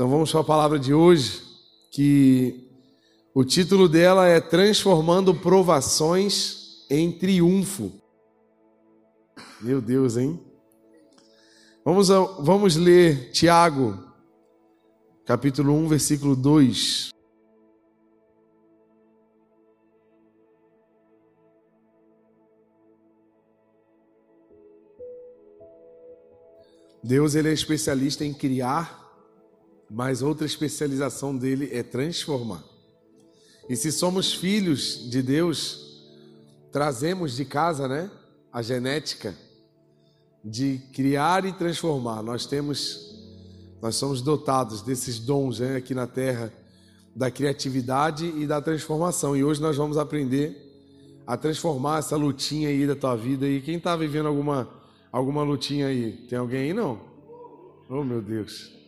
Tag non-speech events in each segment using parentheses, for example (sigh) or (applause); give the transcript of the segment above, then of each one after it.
Então vamos para a palavra de hoje, que o título dela é Transformando Provações em Triunfo. Meu Deus, hein? Vamos, vamos ler Tiago, capítulo 1, versículo 2. Deus ele é especialista em criar mas outra especialização dele é transformar. E se somos filhos de Deus, trazemos de casa, né, a genética de criar e transformar. Nós temos nós somos dotados desses dons né, aqui na terra da criatividade e da transformação. E hoje nós vamos aprender a transformar essa lutinha aí da tua vida. E quem está vivendo alguma alguma lutinha aí? Tem alguém aí não? Oh meu Deus!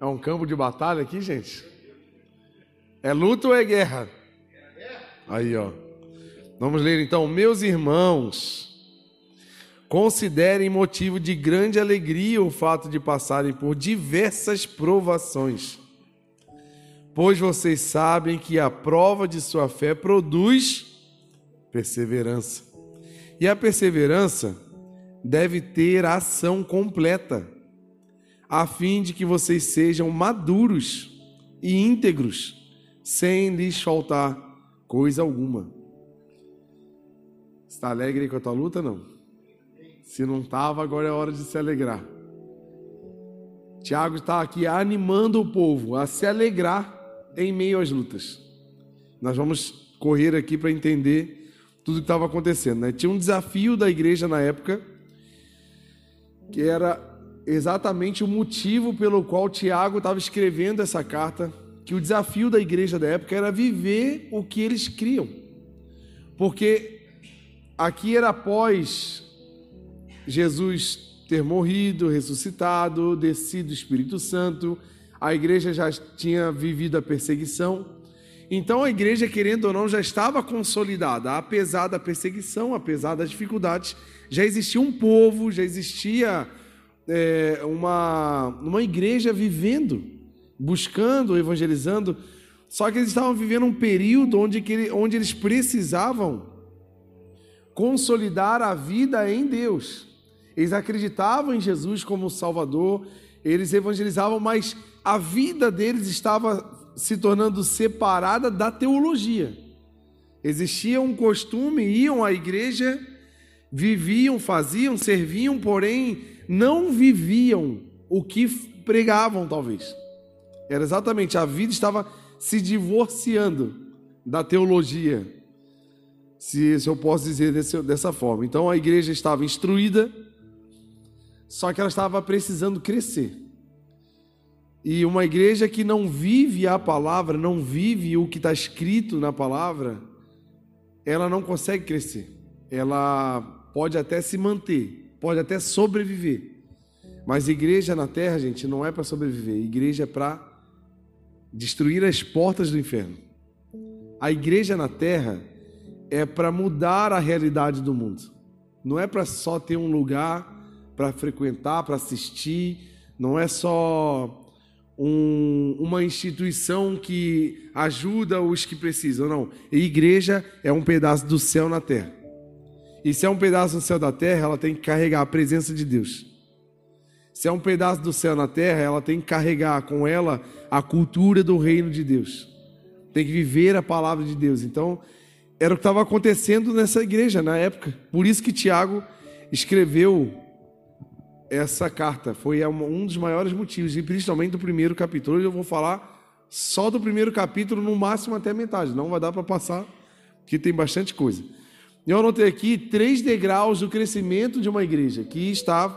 É um campo de batalha aqui, gente? É luta ou é guerra? Aí, ó. Vamos ler então. Meus irmãos, considerem motivo de grande alegria o fato de passarem por diversas provações, pois vocês sabem que a prova de sua fé produz perseverança. E a perseverança deve ter ação completa a fim de que vocês sejam maduros e íntegros, sem lhes faltar coisa alguma. Está alegre com a tua luta? Não. Se não estava, agora é hora de se alegrar. Tiago está aqui animando o povo a se alegrar em meio às lutas. Nós vamos correr aqui para entender tudo que estava acontecendo. Né? Tinha um desafio da igreja na época, que era exatamente o motivo pelo qual Tiago estava escrevendo essa carta, que o desafio da igreja da época era viver o que eles criam. Porque aqui era após Jesus ter morrido, ressuscitado, descido o Espírito Santo, a igreja já tinha vivido a perseguição. Então a igreja, querendo ou não, já estava consolidada, apesar da perseguição, apesar das dificuldades, já existia um povo, já existia é, uma, uma igreja vivendo, buscando, evangelizando, só que eles estavam vivendo um período onde, que, onde eles precisavam consolidar a vida em Deus. Eles acreditavam em Jesus como Salvador, eles evangelizavam, mas a vida deles estava se tornando separada da teologia. Existia um costume, iam à igreja, viviam, faziam, serviam, porém não viviam o que pregavam, talvez. Era exatamente, a vida estava se divorciando da teologia, se, se eu posso dizer desse, dessa forma. Então a igreja estava instruída, só que ela estava precisando crescer. E uma igreja que não vive a palavra, não vive o que está escrito na palavra, ela não consegue crescer. Ela pode até se manter, pode até sobreviver. Mas igreja na terra, gente, não é para sobreviver. Igreja é para destruir as portas do inferno. A igreja na terra é para mudar a realidade do mundo. Não é para só ter um lugar para frequentar, para assistir. Não é só um, uma instituição que ajuda os que precisam. Não. A igreja é um pedaço do céu na terra. E se é um pedaço do céu da terra, ela tem que carregar a presença de Deus. Se é um pedaço do céu na terra, ela tem que carregar com ela a cultura do reino de Deus. Tem que viver a palavra de Deus. Então, era o que estava acontecendo nessa igreja na época. Por isso que Tiago escreveu essa carta. Foi um dos maiores motivos, e principalmente do primeiro capítulo. Hoje eu vou falar só do primeiro capítulo, no máximo até a metade. Não vai dar para passar, porque tem bastante coisa. Eu anotei aqui três degraus do crescimento de uma igreja, que está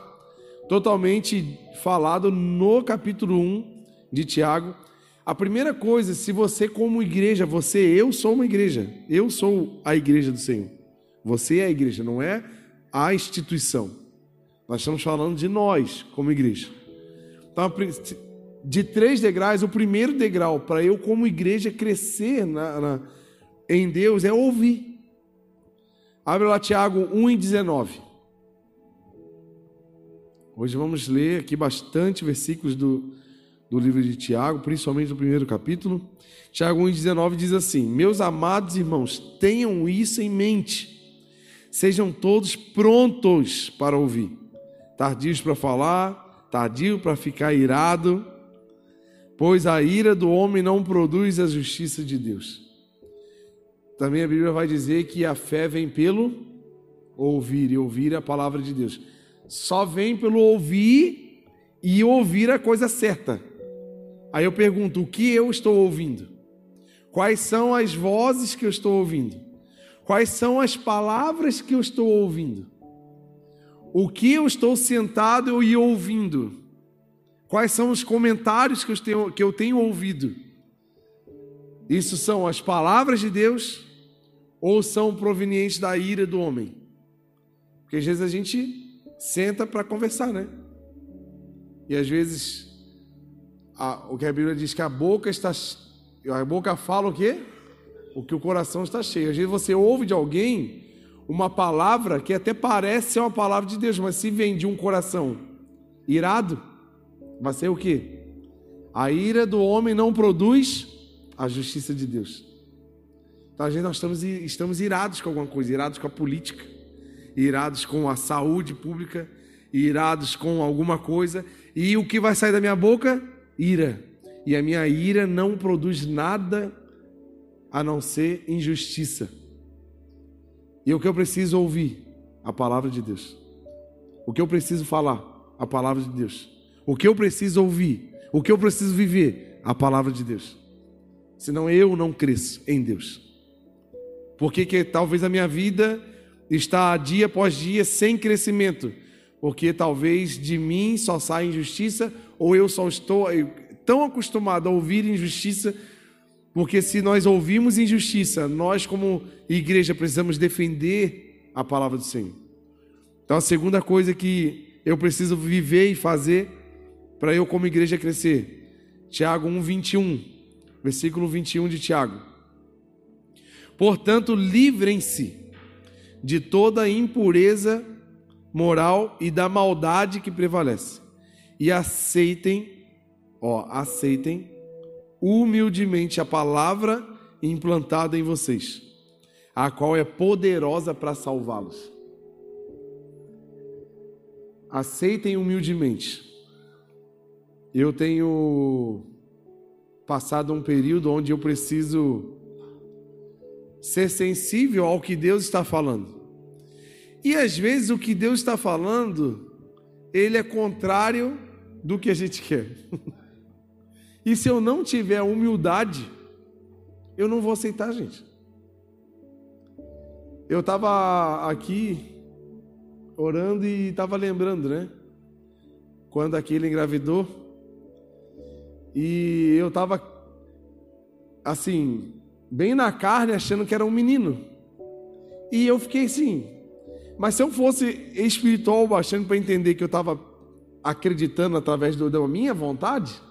totalmente falado no capítulo 1 de Tiago. A primeira coisa, se você como igreja, você, eu sou uma igreja, eu sou a igreja do Senhor. Você é a igreja, não é a instituição. Nós estamos falando de nós como igreja. Então, de três degraus, o primeiro degrau para eu como igreja crescer na, na, em Deus é ouvir. Abre lá Tiago 1 e 19. Hoje vamos ler aqui bastante versículos do, do livro de Tiago, principalmente no primeiro capítulo. Tiago 1,19 diz assim: Meus amados irmãos, tenham isso em mente, sejam todos prontos para ouvir, tardios para falar, tardio para ficar irado, pois a ira do homem não produz a justiça de Deus. Também a Bíblia vai dizer que a fé vem pelo ouvir, e ouvir é a palavra de Deus. Só vem pelo ouvir e ouvir a coisa certa. Aí eu pergunto: o que eu estou ouvindo? Quais são as vozes que eu estou ouvindo? Quais são as palavras que eu estou ouvindo? O que eu estou sentado e ouvindo? Quais são os comentários que eu tenho, que eu tenho ouvido? Isso são as palavras de Deus ou são provenientes da ira do homem? Porque às vezes a gente senta para conversar, né? E às vezes a, o que a Bíblia diz que a boca está a boca fala o quê? O que o coração está cheio. Às vezes você ouve de alguém uma palavra que até parece ser uma palavra de Deus, mas se vem de um coração irado, vai ser o quê? A ira do homem não produz a justiça de Deus. Então, às vezes nós estamos, estamos irados com alguma coisa, irados com a política, irados com a saúde pública, irados com alguma coisa, e o que vai sair da minha boca? ira, e a minha ira não produz nada a não ser injustiça. E o que eu preciso ouvir? A palavra de Deus. O que eu preciso falar? A palavra de Deus. O que eu preciso ouvir? O que eu preciso viver? A palavra de Deus. Senão eu não cresço em Deus. Porque que talvez a minha vida está dia após dia sem crescimento, porque talvez de mim só saia injustiça ou eu só estou tão acostumado a ouvir injustiça, porque se nós ouvimos injustiça, nós como igreja precisamos defender a palavra do Senhor. Então a segunda coisa que eu preciso viver e fazer para eu como igreja crescer. Tiago 1:21, versículo 21 de Tiago. Portanto, livrem-se de toda impureza moral e da maldade que prevalece e aceitem, ó, aceitem humildemente a palavra implantada em vocês, a qual é poderosa para salvá-los. Aceitem humildemente. Eu tenho passado um período onde eu preciso ser sensível ao que Deus está falando. E às vezes o que Deus está falando, ele é contrário do que a gente quer. (laughs) e se eu não tiver humildade, eu não vou aceitar, gente. Eu estava aqui orando e estava lembrando, né? Quando aquele engravidou. E eu estava, assim, bem na carne, achando que era um menino. E eu fiquei assim. Mas se eu fosse espiritual bastante para entender que eu estava acreditando através do, da minha vontade,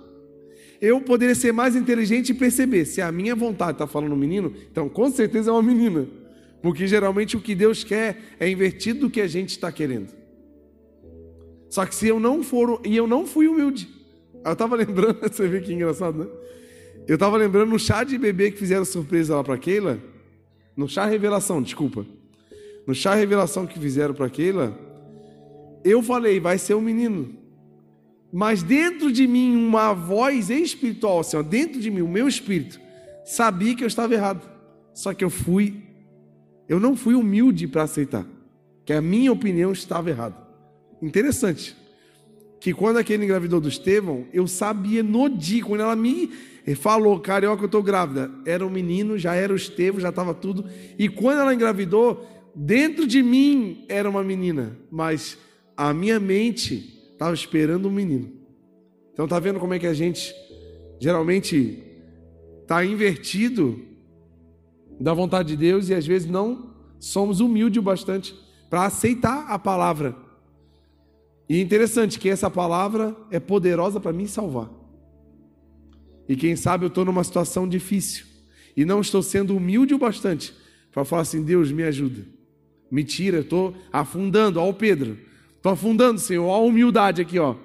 eu poderia ser mais inteligente e perceber se a minha vontade está falando menino, então com certeza é uma menina, porque geralmente o que Deus quer é invertido do que a gente está querendo. Só que se eu não for, e eu não fui humilde, eu estava (laughs) lembrando, você vê que engraçado, né? Eu estava lembrando no chá de bebê que fizeram surpresa lá para Keila, no chá revelação, desculpa, no chá revelação que fizeram para Keila, eu falei, vai ser um menino. Mas dentro de mim, uma voz espiritual, assim, ó, dentro de mim, o meu espírito, sabia que eu estava errado. Só que eu fui, eu não fui humilde para aceitar, que a minha opinião estava errada. Interessante, que quando aquele engravidou do Estevão, eu sabia no dia, quando ela me falou, carioca, eu estou grávida, era um menino, já era o Estevão, já estava tudo. E quando ela engravidou, dentro de mim era uma menina, mas a minha mente estava esperando um menino. Então tá vendo como é que a gente geralmente está invertido da vontade de Deus e às vezes não somos humildes o bastante para aceitar a palavra. E interessante que essa palavra é poderosa para me salvar. E quem sabe eu estou numa situação difícil e não estou sendo humilde o bastante para falar assim: Deus, me ajuda, me tira, estou afundando. Ó, Pedro, Estou afundando, Senhor. Olha a humildade aqui, ó.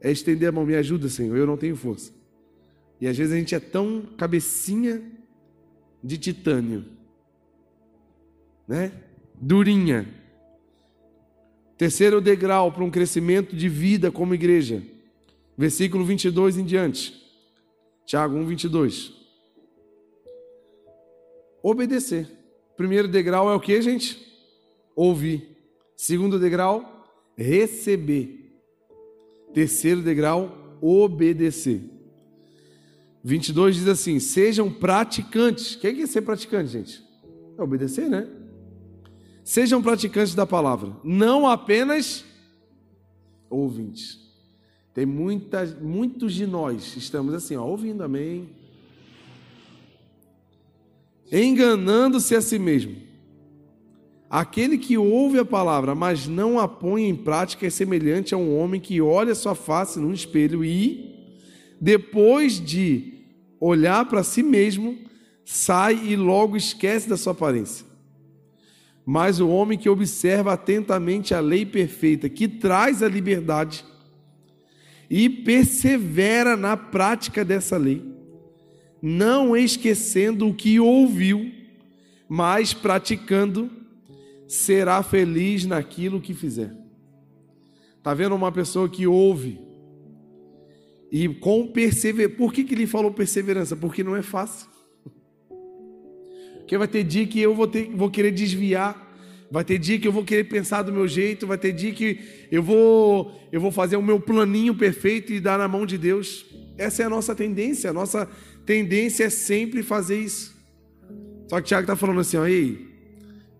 é estender a mão, me ajuda, Senhor, eu não tenho força. E às vezes a gente é tão cabecinha de titânio, né? Durinha. Terceiro degrau para um crescimento de vida como igreja. Versículo 22 em diante. Tiago 1, 22. Obedecer. Primeiro degrau é o que, gente? Ouvir. Segundo degrau, receber. Terceiro degrau, obedecer. 22 diz assim: sejam praticantes. O que é ser praticante, gente? É obedecer, né? Sejam praticantes da palavra, não apenas ouvintes. Tem muitas, muitos de nós estamos assim, ó, ouvindo, amém. Enganando-se a si mesmo. Aquele que ouve a palavra, mas não a põe em prática, é semelhante a um homem que olha sua face num espelho e, depois de olhar para si mesmo, sai e logo esquece da sua aparência. Mas o homem que observa atentamente a lei perfeita, que traz a liberdade, e persevera na prática dessa lei, não esquecendo o que ouviu, mas praticando, será feliz naquilo que fizer. Está vendo uma pessoa que ouve e com perseverança. Por que, que ele falou perseverança? Porque não é fácil. Porque vai ter dia que eu vou, ter, vou querer desviar. Vai ter dia que eu vou querer pensar do meu jeito, vai ter dia que eu vou eu vou fazer o meu planinho perfeito e dar na mão de Deus. Essa é a nossa tendência, a nossa tendência é sempre fazer isso. Só que Tiago está falando assim, ó, ei,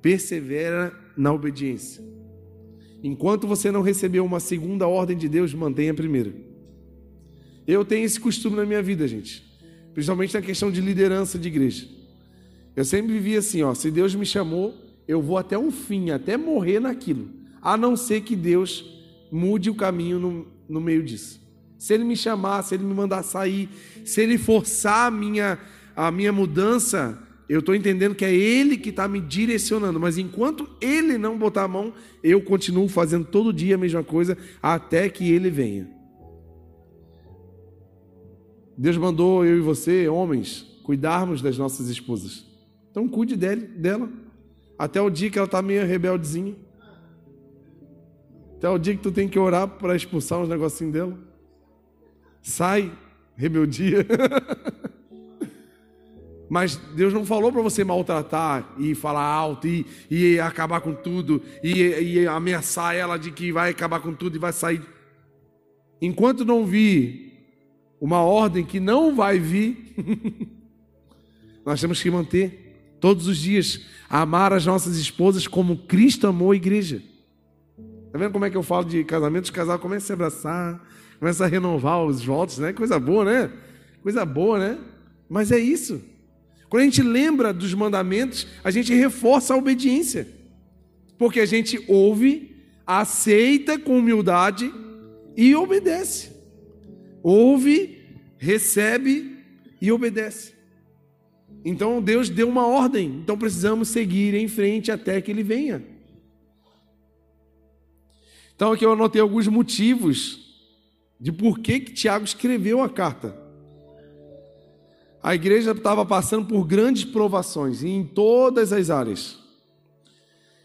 persevera na obediência. Enquanto você não recebeu uma segunda ordem de Deus, mantenha a primeira. Eu tenho esse costume na minha vida, gente, principalmente na questão de liderança de igreja. Eu sempre vivi assim, ó, se Deus me chamou, eu vou até o fim, até morrer naquilo, a não ser que Deus mude o caminho no, no meio disso. Se Ele me chamar, se Ele me mandar sair, se Ele forçar a minha, a minha mudança, eu estou entendendo que é Ele que está me direcionando, mas enquanto Ele não botar a mão, eu continuo fazendo todo dia a mesma coisa até que Ele venha. Deus mandou eu e você, homens, cuidarmos das nossas esposas. Então cuide dele, dela. Até o dia que ela está meio rebeldezinha. Até o dia que tu tem que orar para expulsar uns negocinhos dela. Sai, rebeldia. (laughs) Mas Deus não falou para você maltratar e falar alto e, e acabar com tudo e, e, ameaçar ela de que vai acabar com tudo e vai sair. Enquanto não vir uma ordem que não vai vir, (laughs) nós temos que manter todos os dias, amar as nossas esposas como Cristo amou a igreja. Está vendo como é que eu falo de casamento? Os casais começam a se abraçar, começam a renovar os votos, né? Coisa boa, né? Coisa boa, né? Mas é isso. Quando a gente lembra dos mandamentos, a gente reforça a obediência. Porque a gente ouve, aceita com humildade e obedece. Ouve, recebe e obedece. Então Deus deu uma ordem, então precisamos seguir em frente até que ele venha. Então aqui eu anotei alguns motivos de por que, que Tiago escreveu a carta. A igreja estava passando por grandes provações em todas as áreas.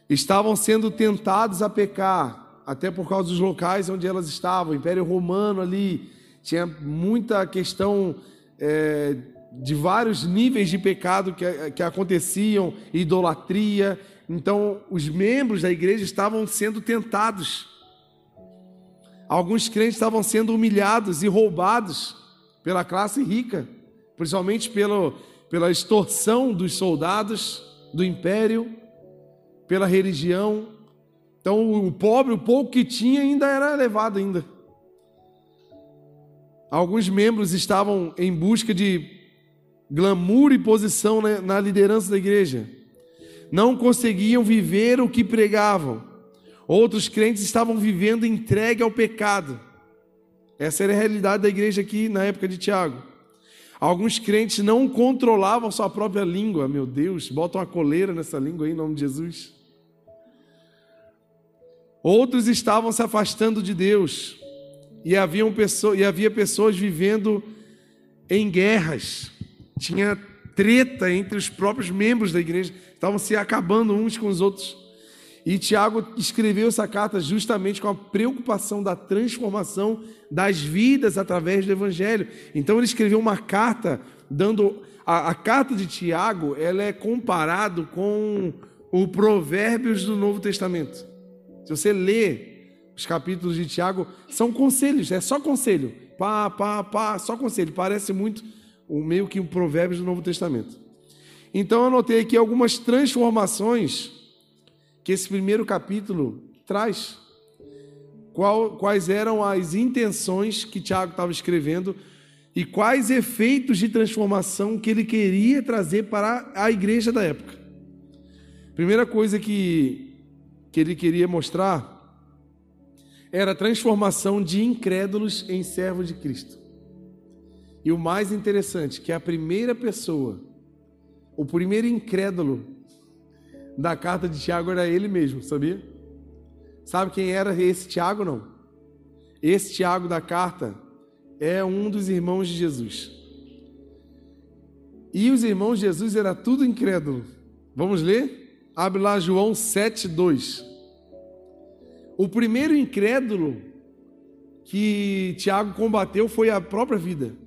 Estavam sendo tentados a pecar, até por causa dos locais onde elas estavam. O Império Romano ali tinha muita questão é, de vários níveis de pecado que, que aconteciam, idolatria. Então, os membros da igreja estavam sendo tentados. Alguns crentes estavam sendo humilhados e roubados pela classe rica, principalmente pelo, pela extorsão dos soldados do império, pela religião. Então, o pobre, o pouco que tinha, ainda era levado ainda. Alguns membros estavam em busca de glamour e posição na liderança da igreja. Não conseguiam viver o que pregavam. Outros crentes estavam vivendo entregue ao pecado. Essa era a realidade da igreja aqui na época de Tiago. Alguns crentes não controlavam sua própria língua. Meu Deus, bota uma coleira nessa língua aí em nome de Jesus. Outros estavam se afastando de Deus e havia pessoas vivendo em guerras. Tinha treta entre os próprios membros da igreja, estavam se acabando uns com os outros. E Tiago escreveu essa carta justamente com a preocupação da transformação das vidas através do evangelho. Então ele escreveu uma carta dando a, a carta de Tiago, ela é comparado com o Provérbios do Novo Testamento. Se você lê os capítulos de Tiago, são conselhos, é só conselho. Pá, pá, pá, só conselho. Parece muito o meio que um Provérbios do Novo Testamento. Então eu anotei aqui algumas transformações que esse primeiro capítulo traz. Qual, quais eram as intenções que Tiago estava escrevendo e quais efeitos de transformação que ele queria trazer para a igreja da época. Primeira coisa que, que ele queria mostrar era a transformação de incrédulos em servos de Cristo. E o mais interessante, que a primeira pessoa, o primeiro incrédulo da carta de Tiago era ele mesmo, sabia? Sabe quem era esse Tiago, não? Esse Tiago da carta é um dos irmãos de Jesus. E os irmãos de Jesus era tudo incrédulo. Vamos ler? Abre lá João 2. O primeiro incrédulo que Tiago combateu foi a própria vida.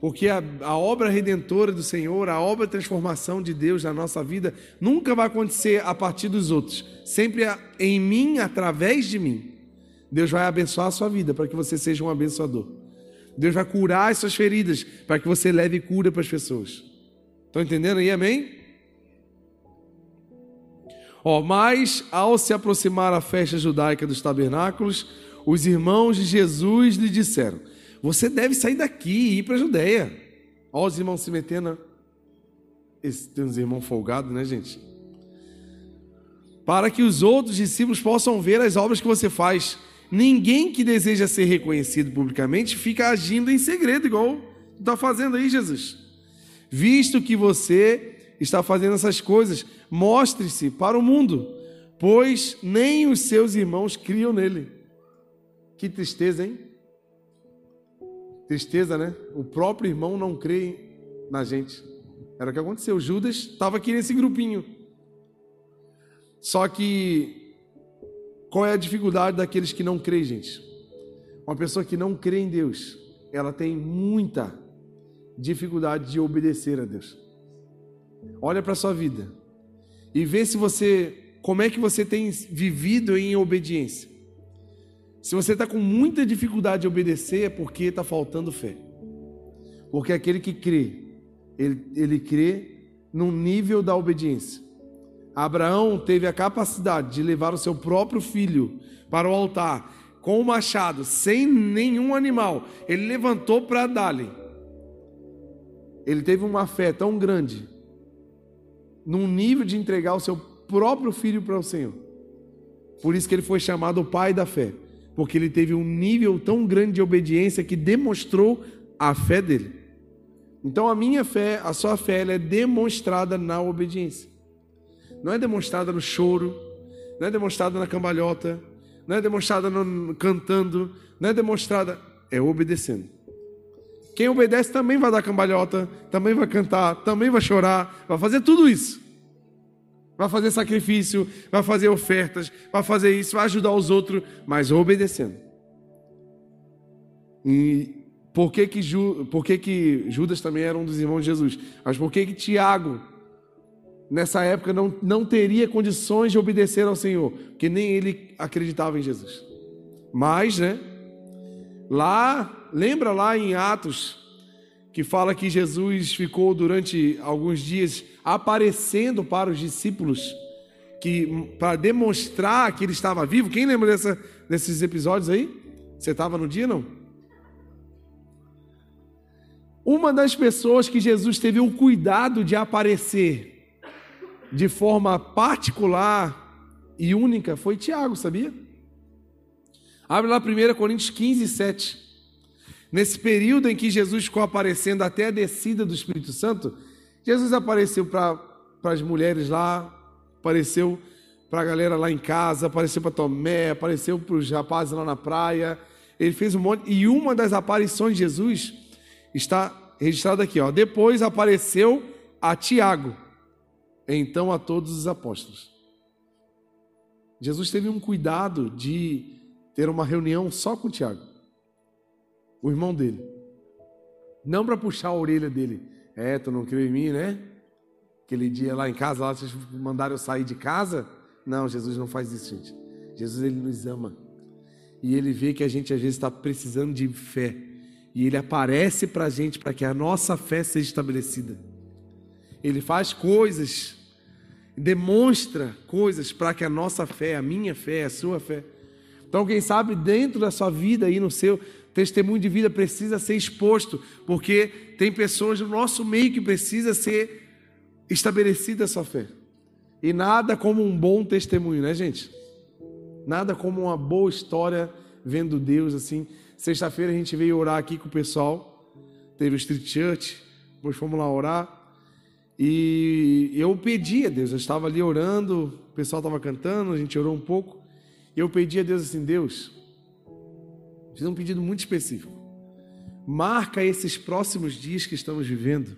Porque a, a, obra redentora do Senhor, a obra de transformação de Deus na nossa vida, nunca vai acontecer a partir dos outros. Sempre em mim, através de mim. Deus vai abençoar a sua vida para que você seja um abençoador. Deus vai curar as suas feridas para que você leve cura para as pessoas. Estão entendendo aí? Amém? Ó, mas ao se aproximar a festa judaica dos tabernáculos, os irmãos de Jesus lhe disseram: Você deve sair daqui e ir para a Judéia. Ó, os irmãos se metendo. Esse, tem uns irmãos folgados, né, gente? Para que os outros discípulos possam ver as obras que você faz. Ninguém que deseja ser reconhecido publicamente fica agindo em segredo, igual está fazendo aí, Jesus. Visto que você está fazendo essas coisas, mostre-se para o mundo, pois nem os seus irmãos criam nele. Que tristeza, hein? Tristeza, né? O próprio irmão não crê na gente. Era o que aconteceu. Judas estava aqui nesse grupinho. Só que qual é a dificuldade daqueles que não creem, gente? Uma pessoa que não crê em Deus, ela tem muita dificuldade de obedecer a Deus. Olha para a sua vida e vê se você, como é que você tem vivido em obediência. Se você está com muita dificuldade de obedecer, é porque está faltando fé. Porque aquele que crê, ele, ele crê no nível da obediência. Abraão teve a capacidade de levar o seu próprio filho para o altar com o machado, sem nenhum animal. Ele levantou para dar-lhe. Ele teve uma fé tão grande, num nível de entregar o seu próprio filho para o Senhor. Por isso que ele foi chamado o pai da fé, porque ele teve um nível tão grande de obediência que demonstrou a fé dele. Então a minha fé, a sua fé, ela é demonstrada na obediência não é demonstrada no choro, não é demonstrada na cambalhota, não é demonstrada no, cantando, não é demonstrada, é obedecendo. Quem obedece também vai dar cambalhota, também vai cantar, também vai chorar, vai fazer tudo isso. Vai fazer sacrifício, vai fazer ofertas, vai fazer isso, vai ajudar os outros, mas obedecendo. E por que que, Ju, por que que Judas também era um dos irmãos de Jesus? Mas por que que Tiago nessa época não, não teria condições de obedecer ao Senhor, porque nem ele acreditava em Jesus. Mas, né? Lá, lembra lá em Atos, que fala que Jesus ficou durante alguns dias aparecendo para os discípulos, que para demonstrar que ele estava vivo. Quem lembra dessa, desses episódios aí? Você estava no dia, não? Uma das pessoas que Jesus teve o cuidado de aparecer de forma particular e única foi Tiago, sabia? Abre lá 1 Coríntios 15, 7. Nesse período em que Jesus ficou aparecendo até a descida do Espírito Santo, Jesus apareceu para as mulheres lá, apareceu para a galera lá em casa, apareceu para Tomé, apareceu para os rapazes lá na praia. ele fez um monte. E uma das aparições de Jesus está registrada aqui, ó. Depois apareceu a Tiago, então a todos os apóstolos. Jesus teve um cuidado de ter uma reunião só com Tiago, o irmão dele. Não para puxar a orelha dele. É, tu não creu em mim, né? Aquele dia lá em casa, lá vocês mandaram eu sair de casa. Não, Jesus não faz isso, gente. Jesus, ele nos ama. E ele vê que a gente às vezes está precisando de fé. E ele aparece para a gente para que a nossa fé seja estabelecida. Ele faz coisas, demonstra coisas para que a nossa fé, a minha fé, a sua fé. Então, quem sabe dentro da sua vida aí, no seu testemunho de vida, precisa ser exposto, porque tem pessoas no nosso meio que precisa ser estabelecida a sua fé. E nada como um bom testemunho, né, gente? Nada como uma boa história vendo Deus assim. Sexta-feira a gente veio orar aqui com o pessoal, teve o Street Church, depois fomos lá orar. E eu pedi a Deus, eu estava ali orando, o pessoal estava cantando, a gente orou um pouco. E eu pedi a Deus assim: Deus, fiz um pedido muito específico. Marca esses próximos dias que estamos vivendo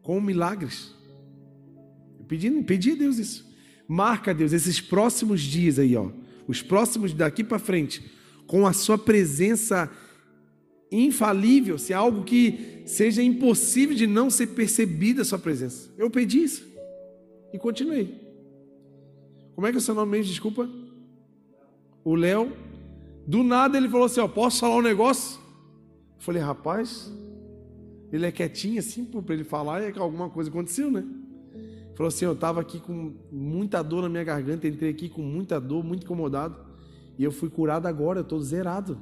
com milagres. Eu pedi, pedi a Deus isso. Marca, Deus, esses próximos dias aí, ó. Os próximos daqui para frente, com a sua presença infalível, se é algo que seja impossível de não ser percebida a sua presença. Eu pedi isso. E continuei. Como é que é o seu nome mesmo? Desculpa. O Léo. Do nada ele falou assim: ó, posso falar um negócio? Eu falei, rapaz, ele é quietinho assim, para ele falar, é que alguma coisa aconteceu, né? Falou assim: Eu estava aqui com muita dor na minha garganta, entrei aqui com muita dor, muito incomodado. E eu fui curado agora, eu estou zerado.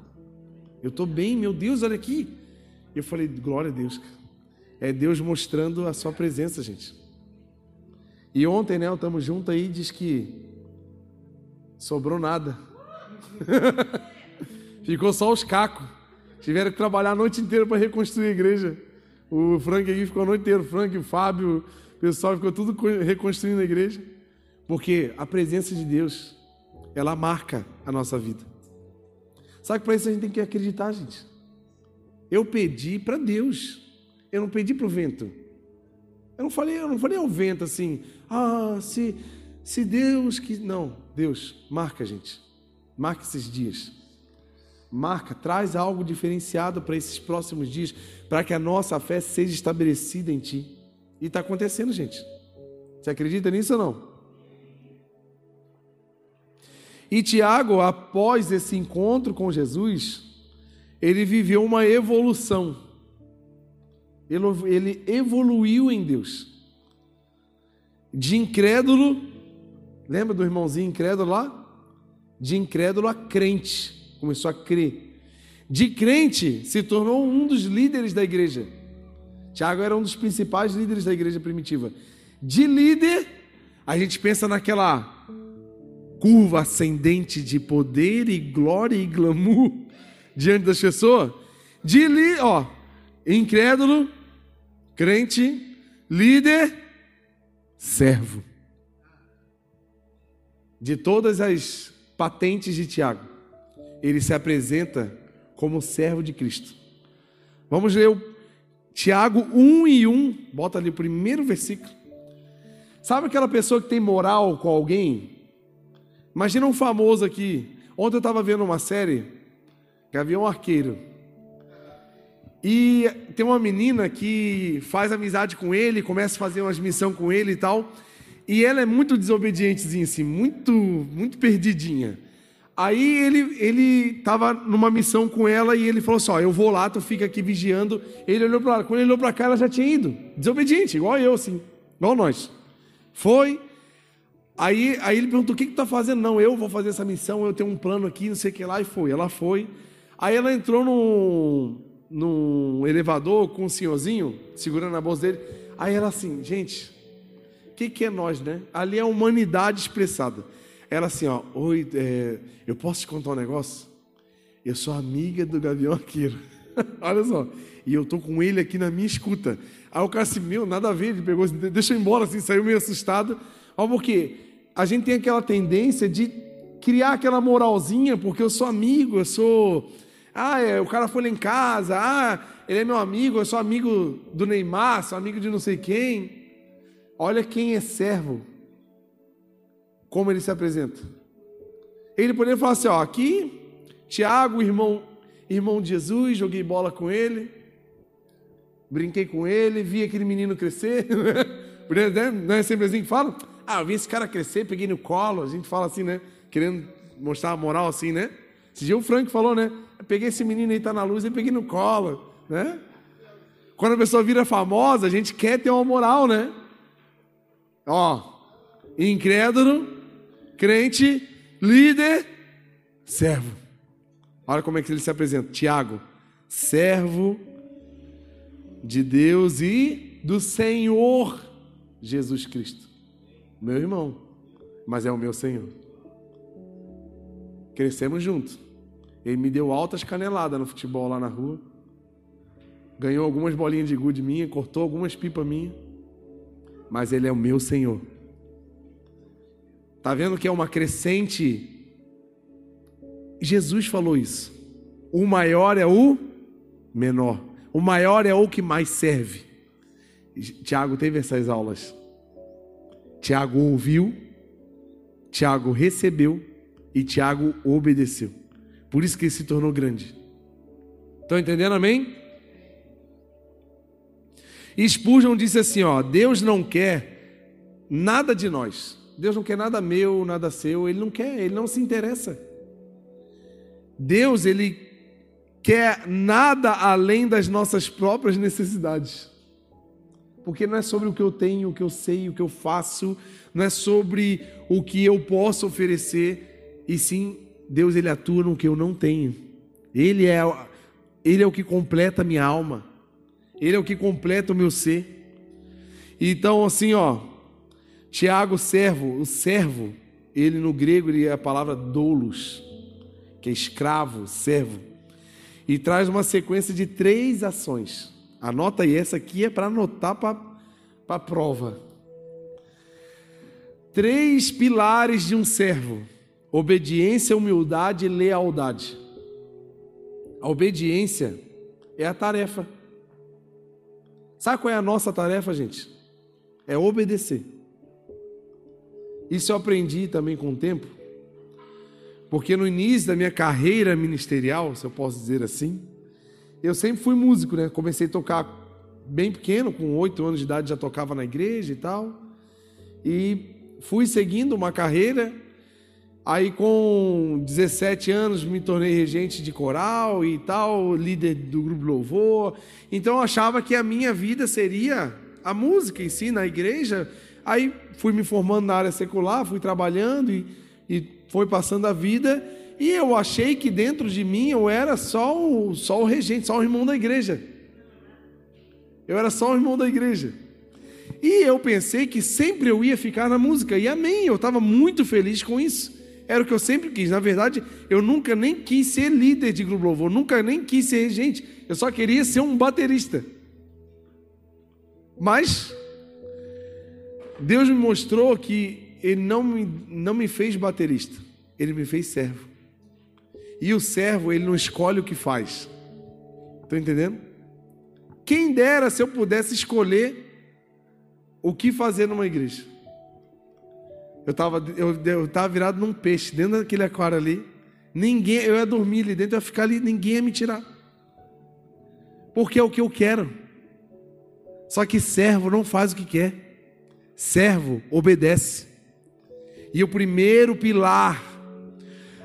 Eu estou bem, meu Deus, olha aqui. Eu falei: Glória a Deus. É Deus mostrando a sua presença, gente. E ontem, né, estamos juntos aí, diz que sobrou nada. (laughs) Ficou só os cacos. Tiveram que trabalhar a noite inteira para reconstruir a igreja. O Frank aqui ficou a noite inteira, o Frank, o Fábio, pessoal ficou tudo reconstruindo a igreja, porque a presença de Deus, ela marca a nossa vida. Sabe que para isso a gente tem que acreditar, gente. Eu pedi para Deus, eu não pedi para o vento. Eu não falei, eu não falei ao vento assim, ah, se, se Deus que. Não, Deus, marca, gente. Marca esses dias. Marca, traz algo diferenciado para esses próximos dias, para que a nossa fé seja estabelecida em Ti. E está acontecendo, gente. Você acredita nisso ou não? E Tiago, após esse encontro com Jesus, ele viveu uma evolução. Ele evoluiu em Deus. De incrédulo, lembra do irmãozinho incrédulo lá? De incrédulo a crente, começou a crer. De crente se tornou um dos líderes da igreja. Tiago era um dos principais líderes da igreja primitiva. De líder, a gente pensa naquela curva ascendente de poder e glória e glamour diante das pessoas. De líder, ó, incrédulo, crente, líder, servo. De todas as patentes de Tiago, ele se apresenta como servo de Cristo. Vamos ler o Tiago 1 e 1, bota ali o primeiro versículo. Sabe aquela pessoa que tem moral com alguém? Imagina um famoso aqui. Ontem eu estava vendo uma série, Gavião Arqueiro. E tem uma menina que faz amizade com ele, começa a fazer umas missões com ele e tal. E ela é muito desobedientezinha, assim, muito, muito perdidinha. Aí ele ele estava numa missão com ela e ele falou assim: ó, eu vou lá, tu fica aqui vigiando. Ele olhou para quando ele olhou para cá, ela já tinha ido, desobediente, igual eu, assim, igual nós. Foi. Aí, aí ele perguntou: o que, que tu tá fazendo? Não, eu vou fazer essa missão, eu tenho um plano aqui, não sei o que lá, e foi. Ela foi. Aí ela entrou num, num elevador com um senhorzinho, segurando a bolsa dele. Aí ela assim, gente, o que, que é nós, né? Ali é a humanidade expressada. Ela assim, ó, oi, é, eu posso te contar um negócio? Eu sou amiga do Gavião Arqueiro. (laughs) Olha só. E eu tô com ele aqui na minha escuta. Aí o cara assim, meu, nada a ver, ele pegou, deixa eu embora, assim, saiu meio assustado. Ó, porque a gente tem aquela tendência de criar aquela moralzinha, porque eu sou amigo, eu sou Ah, é, o cara foi lá em casa. Ah, ele é meu amigo, eu sou amigo do Neymar, sou amigo de não sei quem. Olha quem é servo. Como ele se apresenta. Ele poderia falar assim: ó, aqui, Tiago, irmão, irmão de Jesus, joguei bola com ele, brinquei com ele, vi aquele menino crescer. (laughs) Né? Não é sempre assim que fala? Ah, eu vi esse cara crescer, peguei no colo. A gente fala assim, né? Querendo mostrar a moral assim, né? Esse dia o Frank falou, né? Peguei esse menino aí, tá na luz, e peguei no colo, né? Quando a pessoa vira famosa, a gente quer ter uma moral, né? Ó, incrédulo, crente, líder, servo. Olha como é que ele se apresenta. Tiago, servo de Deus e do Senhor Jesus Cristo. Meu irmão, mas é o meu Senhor. Crescemos juntos. Ele me deu altas caneladas no futebol lá na rua. Ganhou algumas bolinhas de gude minha, cortou algumas pipas minha. Mas ele é o meu Senhor. Tá vendo que é uma crescente? Jesus falou isso. O maior é o menor. O maior é o que mais serve. Tiago teve essas aulas. Tiago ouviu, Tiago recebeu e Tiago obedeceu. Por isso que ele se tornou grande. Estão entendendo, amém? E Spurgeon disse assim: ó, Deus não quer nada de nós. Deus não quer nada meu, nada seu. Ele não quer, ele não se interessa. Deus, ele quer nada além das nossas próprias necessidades. Porque não é sobre o que eu tenho, o que eu sei, o que eu faço, não é sobre o que eu posso oferecer, e sim Deus ele atua no que eu não tenho. Ele é ele é o que completa a minha alma. Ele é o que completa o meu ser. Então assim, ó, Tiago, servo, o servo, ele no grego ele é a palavra doulos, que é escravo, servo. E traz uma sequência de três ações. Anota aí, essa aqui é para anotar para a prova. Três pilares de um servo: obediência, humildade e lealdade. A obediência é a tarefa. Sabe qual é a nossa tarefa, gente? É obedecer. Isso eu aprendi também com o tempo, porque no início da minha carreira ministerial, se eu posso dizer assim, eu sempre fui músico, né? Comecei a tocar bem pequeno, com oito anos de idade já tocava na igreja e tal. E fui seguindo uma carreira. Aí com 17 anos me tornei regente de coral e tal, líder do grupo louvor. Então eu achava que a minha vida seria a música em si, na igreja. Aí fui me formando na área secular, fui trabalhando e, e foi passando a vida. E eu achei que dentro de mim eu era só o, só o regente, só o irmão da igreja. Eu era só o irmão da igreja. E eu pensei que sempre eu ia ficar na música. E amém, eu estava muito feliz com isso. Era o que eu sempre quis. Na verdade, eu nunca nem quis ser líder de grupo louvor, nunca nem quis ser regente. Eu só queria ser um baterista. Mas Deus me mostrou que Ele não me, não me fez baterista, Ele me fez servo. E o servo, ele não escolhe o que faz. Estão entendendo? Quem dera se eu pudesse escolher o que fazer numa igreja. Eu estava eu, eu tava virado num peixe, dentro daquele aquário ali. Ninguém, eu ia dormir ali dentro, eu ia ficar ali, ninguém ia me tirar. Porque é o que eu quero. Só que servo não faz o que quer. Servo obedece. E o primeiro pilar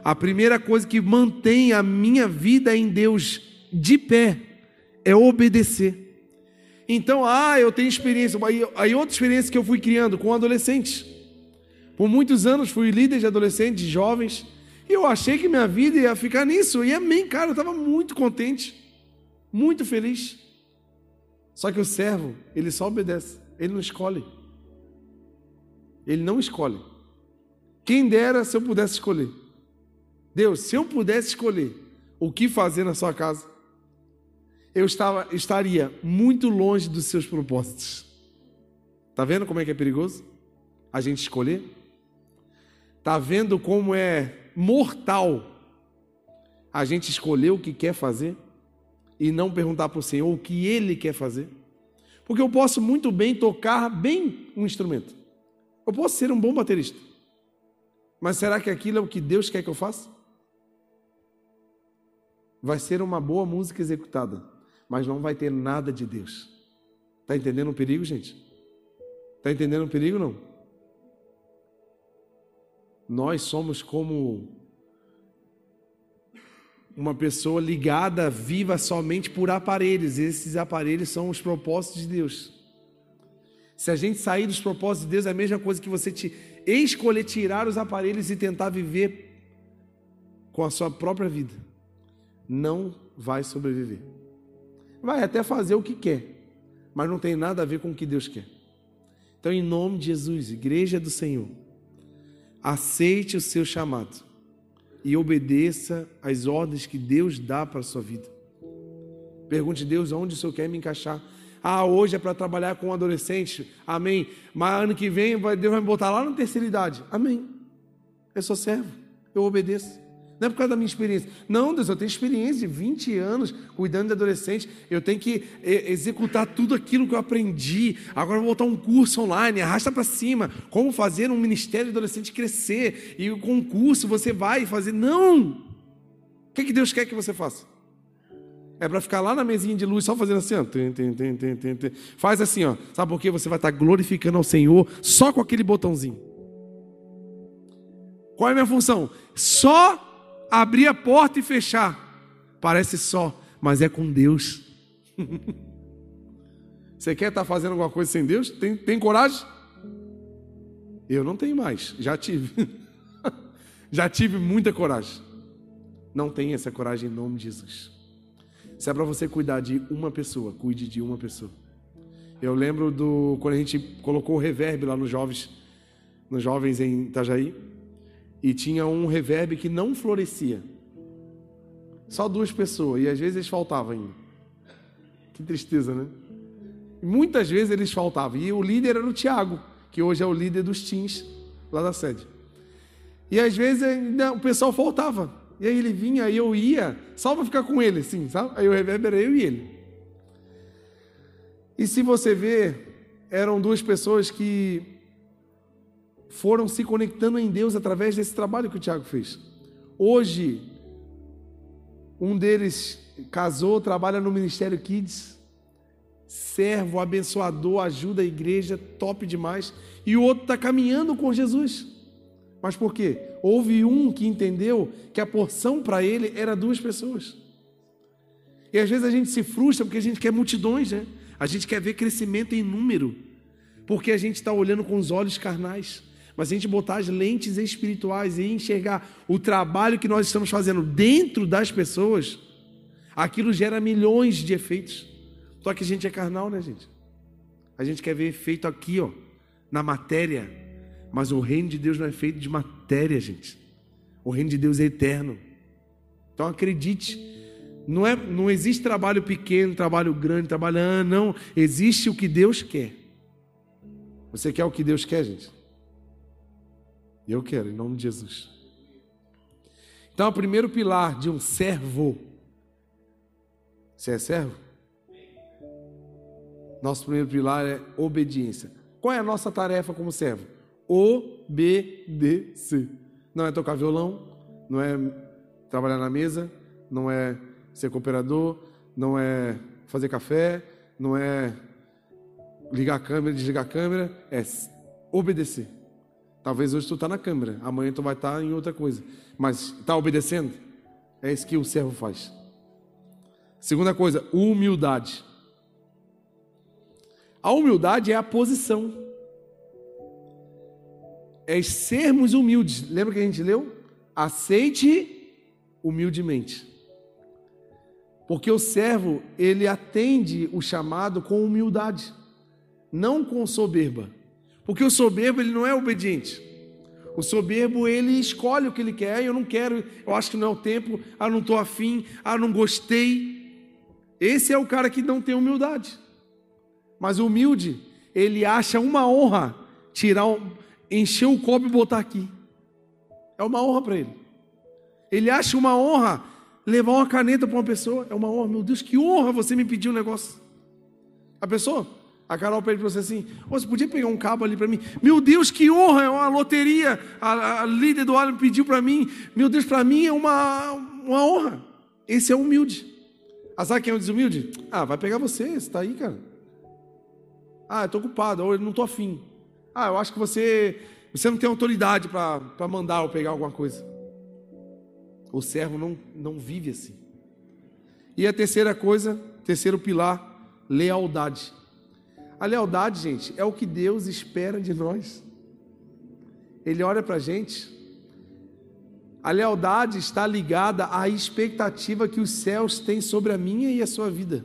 a primeira coisa que mantém a minha vida em Deus de pé é obedecer. Então, ah, eu tenho experiência, aí, outra experiência que eu fui criando com adolescentes. Por muitos anos fui líder de adolescentes, de jovens, e eu achei que minha vida ia ficar nisso. E amém, cara, eu estava muito contente, muito feliz. Só que o servo, ele só obedece, ele não escolhe. Ele não escolhe. Quem dera se eu pudesse escolher. Deus, se eu pudesse escolher o que fazer na sua casa, eu estava, estaria muito longe dos seus propósitos. Tá vendo como é que é perigoso? A gente escolher? Tá vendo como é mortal a gente escolher o que quer fazer e não perguntar para o Senhor o que Ele quer fazer? Porque eu posso muito bem tocar bem um instrumento. Eu posso ser um bom baterista. Mas será que aquilo é o que Deus quer que eu faça? Vai ser uma boa música executada, mas não vai ter nada de Deus. Está entendendo o perigo, gente? Está entendendo o perigo não? Nós somos como uma pessoa ligada, viva somente por aparelhos. Esses aparelhos são os propósitos de Deus. Se a gente sair dos propósitos de Deus, é a mesma coisa que você te, escolher tirar os aparelhos e tentar viver com a sua própria vida. Não vai sobreviver. Vai até fazer o que quer, mas não tem nada a ver com o que Deus quer. Então, em nome de Jesus, Igreja do Senhor, aceite o seu chamado e obedeça às ordens que Deus dá para a sua vida. Pergunte a Deus onde o Senhor quer me encaixar. Ah, hoje é para trabalhar com adolescente. Amém. Mas ano que vem Deus vai me botar lá na terceira idade. Amém. Eu sou servo. Eu obedeço. Não é por causa da minha experiência. Não, Deus, eu tenho experiência de 20 anos cuidando de adolescente. Eu tenho que executar tudo aquilo que eu aprendi. Agora vou botar um curso online, arrasta para cima. Como fazer um ministério de adolescente crescer. E com um curso você vai fazer. Não! O que, que Deus quer que você faça? É para ficar lá na mesinha de luz só fazendo assim, ó. Tem, tem. Faz assim, ó. Sabe por quê? Você vai estar glorificando ao Senhor só com aquele botãozinho. Qual é a minha função? Só abrir a porta e fechar. Parece só, mas é com Deus. (laughs) Você quer estar fazendo alguma coisa sem Deus? Tem, tem coragem? Eu não tenho mais, já tive. (laughs) já tive muita coragem. Não tenha essa coragem em nome de Jesus. Se é para você cuidar de uma pessoa, cuide de uma pessoa. Eu lembro do quando a gente colocou o reverb lá nos jovens, nos jovens em Itajaí e tinha um reverb que não florescia. Só duas pessoas, e às vezes eles faltavam ainda. Que tristeza, né? Muitas vezes eles faltavam. E o líder era o Tiago, que hoje é o líder dos teens lá da sede. E às vezes ainda, o pessoal faltava. E aí ele vinha, e eu ia, só para ficar com ele, assim, sabe? Aí o reverb era eu e ele. E se você ver, eram duas pessoas que foram se conectando em Deus através desse trabalho que o Tiago fez. Hoje, um deles casou, trabalha no Ministério Kids, servo, abençoador, ajuda a igreja, top demais. E o outro está caminhando com Jesus. Mas por quê? Houve um que entendeu que a porção para ele era duas pessoas. E às vezes a gente se frustra porque a gente quer multidões, né? A gente quer ver crescimento em número, porque a gente está olhando com os olhos carnais. Mas a gente botar as lentes espirituais e enxergar o trabalho que nós estamos fazendo dentro das pessoas, aquilo gera milhões de efeitos. Só que a gente é carnal, né, gente? A gente quer ver efeito aqui, ó, na matéria. Mas o reino de Deus não é feito de matéria, gente. O reino de Deus é eterno. Então acredite. Não, é, não existe trabalho pequeno, trabalho grande, trabalho. Ah, não. Existe o que Deus quer. Você quer o que Deus quer, gente? Eu quero, em nome de Jesus. Então, o primeiro pilar de um servo. Você é servo? Nosso primeiro pilar é obediência. Qual é a nossa tarefa como servo? Obedecer. Não é tocar violão, não é trabalhar na mesa, não é ser cooperador, não é fazer café, não é ligar a câmera, desligar a câmera, é obedecer. Talvez hoje tu está na câmera, amanhã tu vai estar tá em outra coisa. Mas está obedecendo? É isso que o servo faz. Segunda coisa, humildade. A humildade é a posição. É sermos humildes. Lembra que a gente leu? Aceite humildemente. Porque o servo, ele atende o chamado com humildade, não com soberba. Porque o soberbo ele não é obediente. O soberbo ele escolhe o que ele quer. Eu não quero, eu acho que não é o tempo. Ah, não estou afim. Ah, não gostei. Esse é o cara que não tem humildade. Mas o humilde, ele acha uma honra tirar, um, encher o copo e botar aqui. É uma honra para ele. Ele acha uma honra levar uma caneta para uma pessoa é uma honra. Meu Deus, que honra você me pedir um negócio. A pessoa, a Carol pede para você assim: você podia pegar um cabo ali para mim? Meu Deus, que honra! É uma loteria. A, a líder do Alho pediu para mim. Meu Deus, para mim é uma, uma honra. Esse é humilde. Ah, sabe quem é o desumilde? Ah, vai pegar você, você está aí, cara. Ah, eu estou ocupado, ou eu não estou afim. Ah, eu acho que você, você não tem autoridade para mandar ou pegar alguma coisa. O servo não, não vive assim. E a terceira coisa, terceiro pilar, lealdade. A lealdade, gente, é o que Deus espera de nós. Ele olha para a gente. A lealdade está ligada à expectativa que os céus têm sobre a minha e a sua vida.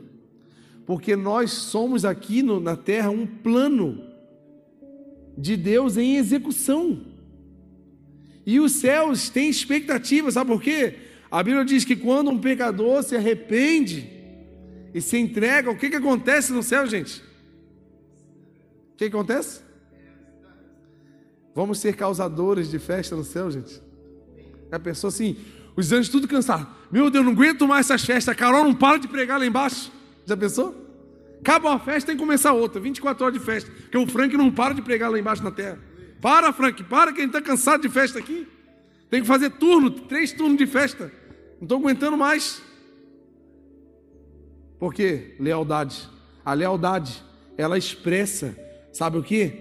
Porque nós somos aqui no, na terra um plano de Deus em execução. E os céus têm expectativa, sabe por quê? A Bíblia diz que quando um pecador se arrepende e se entrega, o que, que acontece no céu, gente? O que, que acontece? Vamos ser causadores de festa no céu, gente. A pessoa assim, os anjos tudo cansados. Meu Deus, não aguento mais essas festas. A Carol não para de pregar lá embaixo. Já pensou? Acaba uma festa, tem que começar outra. 24 horas de festa. Porque o Frank não para de pregar lá embaixo na terra. Para, Frank, para que a gente está cansado de festa aqui. Tem que fazer turno, três turnos de festa. Não estou aguentando mais. Por quê? Lealdade. A lealdade, ela expressa, sabe o que?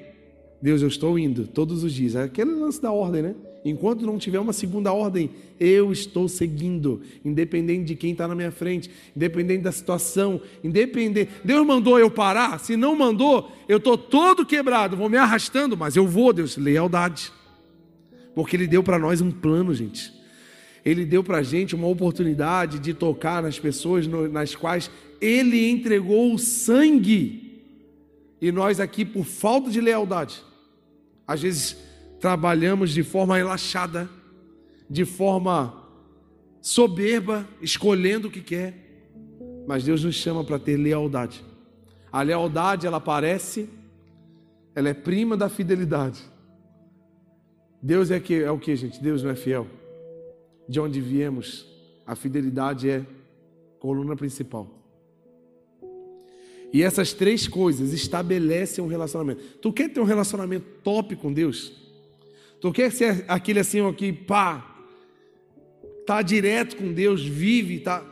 Deus, eu estou indo todos os dias. É aquele lance da ordem, né? Enquanto não tiver uma segunda ordem, eu estou seguindo, independente de quem está na minha frente, independente da situação, independente. Deus mandou eu parar, se não mandou, eu estou todo quebrado, vou me arrastando, mas eu vou, Deus, lealdade. Porque Ele deu para nós um plano, gente. Ele deu para a gente uma oportunidade de tocar nas pessoas nas quais Ele entregou o sangue. E nós aqui, por falta de lealdade, às vezes trabalhamos de forma relaxada, de forma soberba, escolhendo o que quer. Mas Deus nos chama para ter lealdade. A lealdade, ela aparece, ela é prima da fidelidade. Deus é, que, é o que, gente? Deus não é fiel. De onde viemos, a fidelidade é coluna principal. E essas três coisas estabelecem um relacionamento. Tu quer ter um relacionamento top com Deus? Tu quer ser aquele assim, ó, que pá, tá direto com Deus, vive, tá?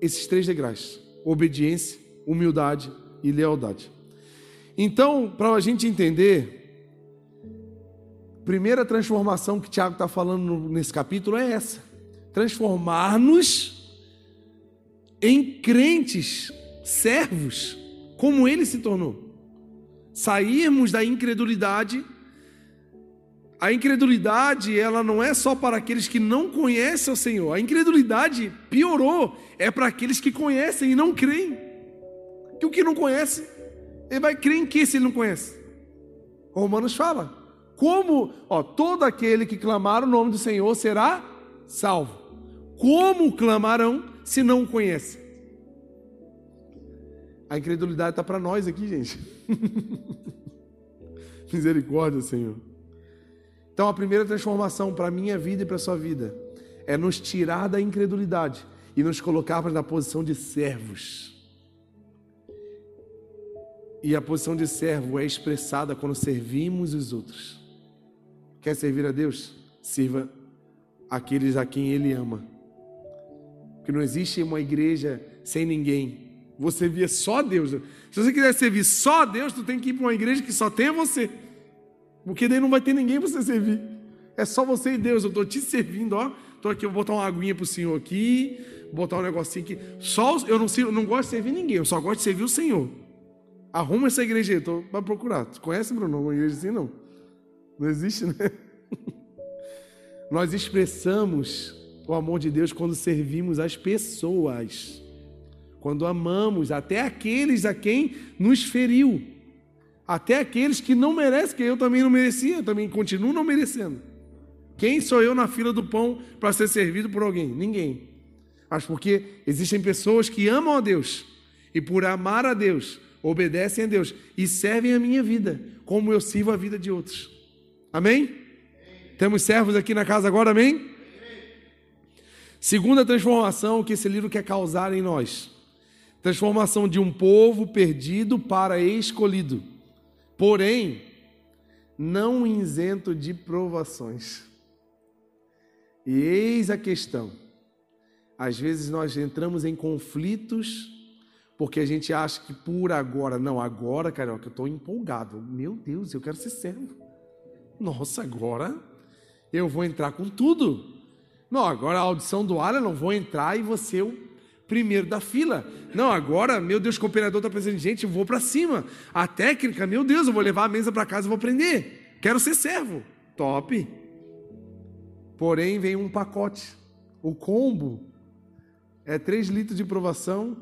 Esses três degraus: obediência, humildade e lealdade. Então, para a gente entender, primeira transformação que Tiago está falando nesse capítulo é essa: transformar-nos em crentes, servos, como ele se tornou. Sairmos da incredulidade a incredulidade, ela não é só para aqueles que não conhecem o Senhor. A incredulidade piorou, é para aqueles que conhecem e não creem. Que o que não conhece, ele vai crer em que se ele não conhece? O Romanos fala: como, ó, todo aquele que clamar o nome do Senhor será salvo. Como clamarão se não o conhecem? A incredulidade está para nós aqui, gente. (laughs) Misericórdia, Senhor. Então, a primeira transformação para a minha vida e para a sua vida é nos tirar da incredulidade e nos colocar na posição de servos. E a posição de servo é expressada quando servimos os outros. Quer servir a Deus? Sirva aqueles a quem Ele ama. Porque não existe uma igreja sem ninguém. Você servir só Deus. Se você quiser servir só Deus, tu tem que ir para uma igreja que só tenha você. Porque daí não vai ter ninguém para você servir. É só você e Deus. Eu estou te servindo, ó. Estou aqui, vou botar uma aguinha para o Senhor aqui, botar um negocinho aqui. Só eu não, eu não gosto de servir ninguém, eu só gosto de servir o Senhor. Arruma essa igreja aí, estou para procurar. Tu conhece, Bruno? Uma igreja assim não? Não existe, né? (laughs) Nós expressamos o amor de Deus quando servimos as pessoas, quando amamos até aqueles a quem nos feriu. Até aqueles que não merecem, que eu também não merecia, eu também continuo não merecendo. Quem sou eu na fila do pão para ser servido por alguém? Ninguém. Mas porque existem pessoas que amam a Deus e por amar a Deus, obedecem a Deus e servem a minha vida, como eu sirvo a vida de outros. Amém? Temos servos aqui na casa agora, amém? Segunda transformação que esse livro quer causar em nós: transformação de um povo perdido para escolhido, porém, não isento de provações. E eis a questão: às vezes nós entramos em conflitos porque a gente acha que por agora, não, agora, carioca, eu estou empolgado. Meu Deus, eu quero ser servo. Nossa, agora eu vou entrar com tudo. Não, agora a audição do ar, eu não vou entrar e você o primeiro da fila. Não, agora, meu Deus, o cooperador está pensando, gente, eu vou para cima. A técnica, meu Deus, eu vou levar a mesa para casa e vou aprender. Quero ser servo. Top. Porém, vem um pacote. O combo é 3 litros de provação,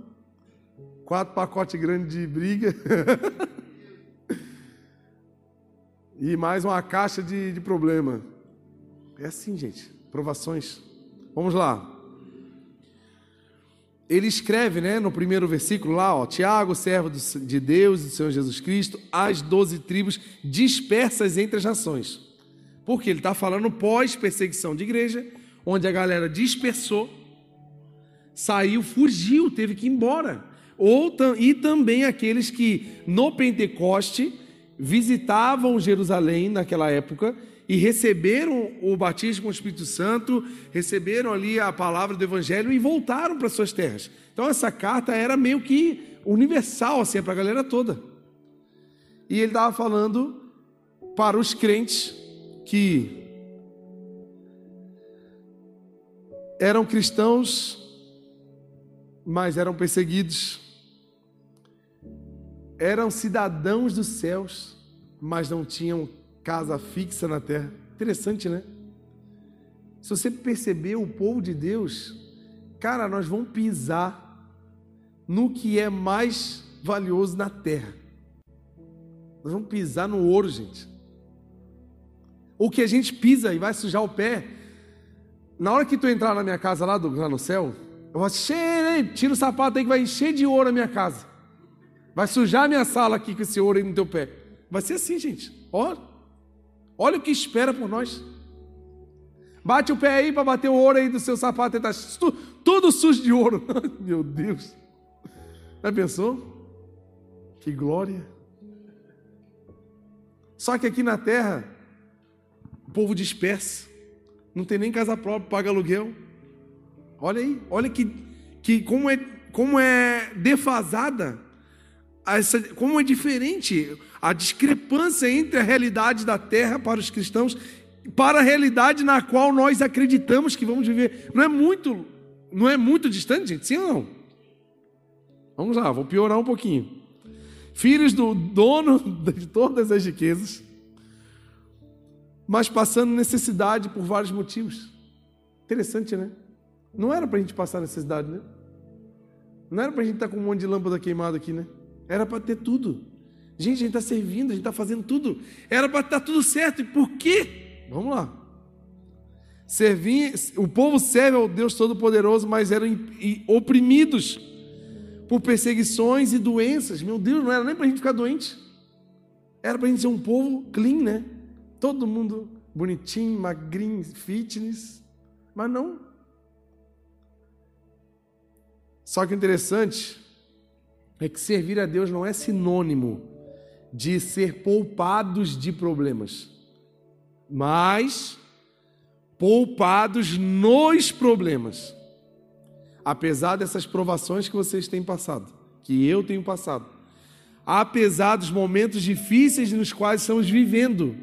quatro pacotes grandes de briga (laughs) e mais uma caixa de, de problema. É assim, gente. Provações. Vamos lá. Ele escreve, né, no primeiro versículo lá, ó, Tiago, servo de Deus e do Senhor Jesus Cristo, as doze tribos dispersas entre as nações. Porque ele está falando pós-perseguição de igreja, onde a galera dispersou, saiu, fugiu, teve que ir embora. Ou, e também aqueles que no Pentecoste visitavam Jerusalém naquela época e receberam o batismo com o Espírito Santo, receberam ali a palavra do Evangelho e voltaram para suas terras. Então essa carta era meio que universal assim para a galera toda. E ele estava falando para os crentes que eram cristãos, mas eram perseguidos, eram cidadãos dos céus, mas não tinham casa fixa na terra. Interessante, né? Se você perceber o povo de Deus, cara, nós vamos pisar no que é mais valioso na terra. Nós vamos pisar no ouro, gente. O que a gente pisa e vai sujar o pé. Na hora que tu entrar na minha casa lá, do, lá no céu, eu vou assim, tira o sapato aí que vai encher de ouro a minha casa. Vai sujar a minha sala aqui com esse ouro aí no teu pé. Vai ser assim, gente. Olha. Olha o que espera por nós. Bate o pé aí para bater o ouro aí do seu sapato. Está tudo sujo de ouro. (laughs) Meu Deus. Já pensou? Que glória. Só que aqui na terra, o povo dispersa. Não tem nem casa própria, paga aluguel. Olha aí, olha que, que como, é, como é defasada, essa, como é diferente a discrepância entre a realidade da terra para os cristãos para a realidade na qual nós acreditamos que vamos viver. Não é muito, não é muito distante, gente? Sim ou não? Vamos lá, vou piorar um pouquinho. Filhos do dono (laughs) de todas as riquezas, mas passando necessidade por vários motivos. Interessante, né? Não era para a gente passar necessidade, né? Não era para a gente estar tá com um monte de lâmpada queimada aqui, né? Era para ter tudo. Gente, a gente está servindo, a gente está fazendo tudo. Era para estar tá tudo certo. E por quê? Vamos lá. Servir, o povo serve ao Deus Todo-Poderoso, mas eram oprimidos por perseguições e doenças. Meu Deus, não era nem para a gente ficar doente. Era para a gente ser um povo clean, né? Todo mundo bonitinho, magrinho, fitness. Mas não. Só que interessante é que servir a Deus não é sinônimo de ser poupados de problemas, mas poupados nos problemas. Apesar dessas provações que vocês têm passado, que eu tenho passado, apesar dos momentos difíceis nos quais estamos vivendo,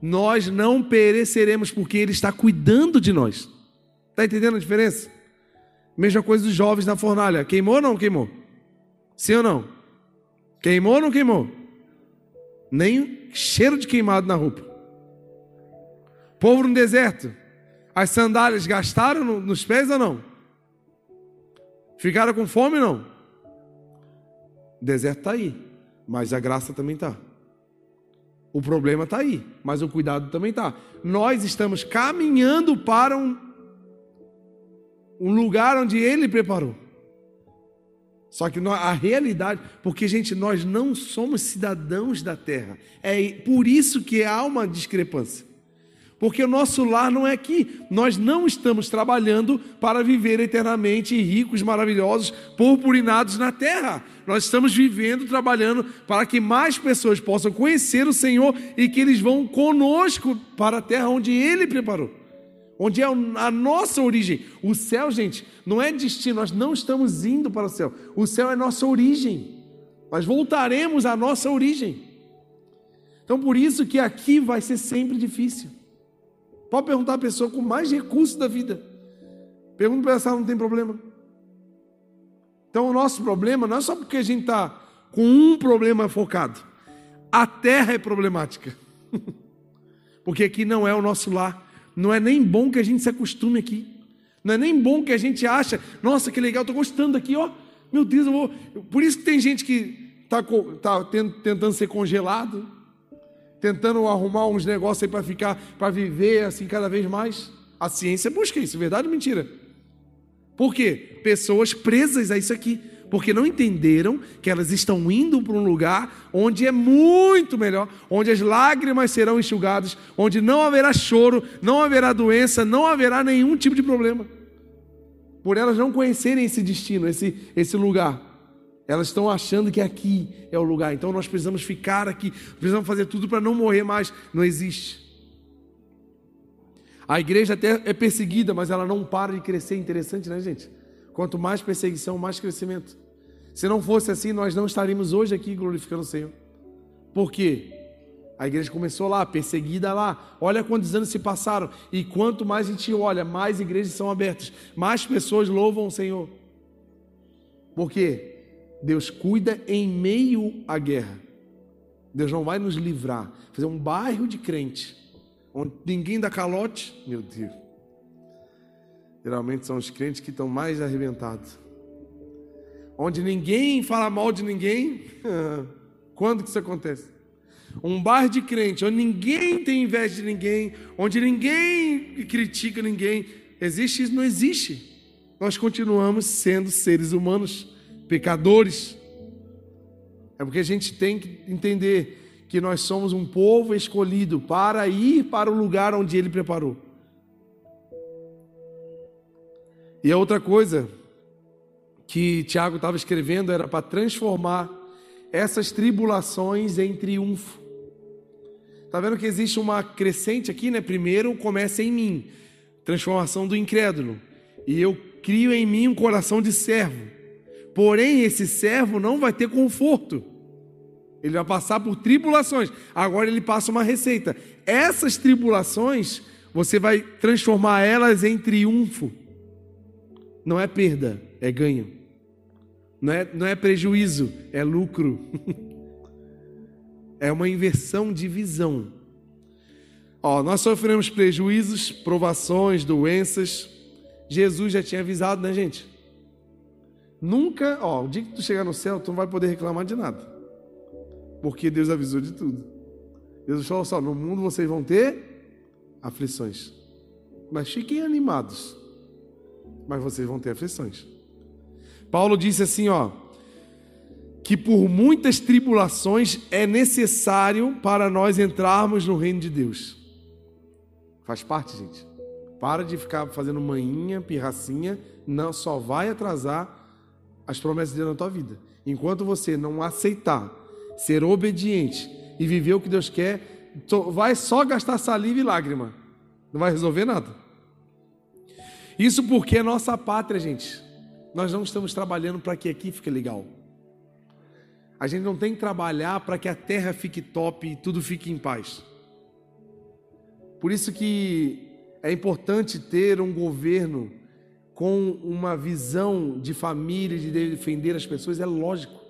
nós não pereceremos porque Ele está cuidando de nós. Está entendendo a diferença? Mesma coisa dos jovens na fornalha. Queimou ou não queimou? Sim ou não? Queimou ou não queimou? Nem cheiro de queimado na roupa. Povo no deserto. As sandálias gastaram nos pés ou não? Ficaram com fome ou não? O deserto está aí, mas a graça também está. O problema está aí, mas o cuidado também está. Nós estamos caminhando para um, um lugar onde Ele preparou. Só que a realidade, porque, gente, nós não somos cidadãos da terra. É por isso que há uma discrepância. Porque o nosso lar não é aqui. Nós não estamos trabalhando para viver eternamente ricos, maravilhosos, purpurinados na terra. Nós estamos vivendo, trabalhando para que mais pessoas possam conhecer o Senhor e que eles vão conosco para a terra onde Ele preparou. Onde é a nossa origem. O céu, gente, não é destino, nós não estamos indo para o céu. O céu é nossa origem. Nós voltaremos à nossa origem. Então, por isso que aqui vai ser sempre difícil. Pode perguntar a pessoa com mais recursos da vida. Pergunta para ela não tem problema. Então o nosso problema não é só porque a gente está com um problema focado. A terra é problemática. (laughs) porque aqui não é o nosso lar. Não é nem bom que a gente se acostume aqui. Não é nem bom que a gente acha, nossa, que legal, estou gostando aqui, ó. Meu Deus, eu vou. Por isso que tem gente que está tá tentando ser congelado tentando arrumar uns negócios aí para ficar, para viver assim cada vez mais. A ciência busca isso, verdade ou mentira? Por quê? Pessoas presas a isso aqui, porque não entenderam que elas estão indo para um lugar onde é muito melhor, onde as lágrimas serão enxugadas, onde não haverá choro, não haverá doença, não haverá nenhum tipo de problema. Por elas não conhecerem esse destino, esse, esse lugar. Elas estão achando que aqui é o lugar, então nós precisamos ficar aqui, precisamos fazer tudo para não morrer mais. Não existe. A igreja até é perseguida, mas ela não para de crescer. Interessante, né, gente? Quanto mais perseguição, mais crescimento. Se não fosse assim, nós não estaríamos hoje aqui glorificando o Senhor. Por quê? A igreja começou lá, perseguida lá. Olha quantos anos se passaram. E quanto mais a gente olha, mais igrejas são abertas, mais pessoas louvam o Senhor. Por quê? Deus cuida em meio à guerra. Deus não vai nos livrar. Fazer um bairro de crente, onde ninguém dá calote, meu Deus. Geralmente são os crentes que estão mais arrebentados. Onde ninguém fala mal de ninguém. (laughs) Quando que isso acontece? Um bairro de crente, onde ninguém tem inveja de ninguém, onde ninguém critica ninguém. Existe isso? Não existe. Nós continuamos sendo seres humanos pecadores. É porque a gente tem que entender que nós somos um povo escolhido para ir para o lugar onde Ele preparou. E a outra coisa que Tiago estava escrevendo era para transformar essas tribulações em triunfo. Está vendo que existe uma crescente aqui, né? Primeiro começa em mim, transformação do incrédulo. E eu crio em mim um coração de servo. Porém, esse servo não vai ter conforto. Ele vai passar por tribulações. Agora ele passa uma receita. Essas tribulações, você vai transformar elas em triunfo. Não é perda, é ganho. Não é, não é prejuízo, é lucro. (laughs) é uma inversão de visão. Ó, nós sofremos prejuízos, provações, doenças. Jesus já tinha avisado, né, gente? Nunca, ó, o dia que tu chegar no céu, tu não vai poder reclamar de nada. Porque Deus avisou de tudo. Deus falou só, no mundo vocês vão ter aflições. Mas fiquem animados. Mas vocês vão ter aflições. Paulo disse assim, ó, que por muitas tribulações é necessário para nós entrarmos no reino de Deus. Faz parte, gente. Para de ficar fazendo manhinha, pirracinha, não só vai atrasar as promessas de Deus na tua vida. Enquanto você não aceitar, ser obediente e viver o que Deus quer, vai só gastar saliva e lágrima. Não vai resolver nada. Isso porque é nossa pátria, gente. Nós não estamos trabalhando para que aqui fique legal. A gente não tem que trabalhar para que a terra fique top e tudo fique em paz. Por isso que é importante ter um governo com uma visão de família, de defender as pessoas, é lógico.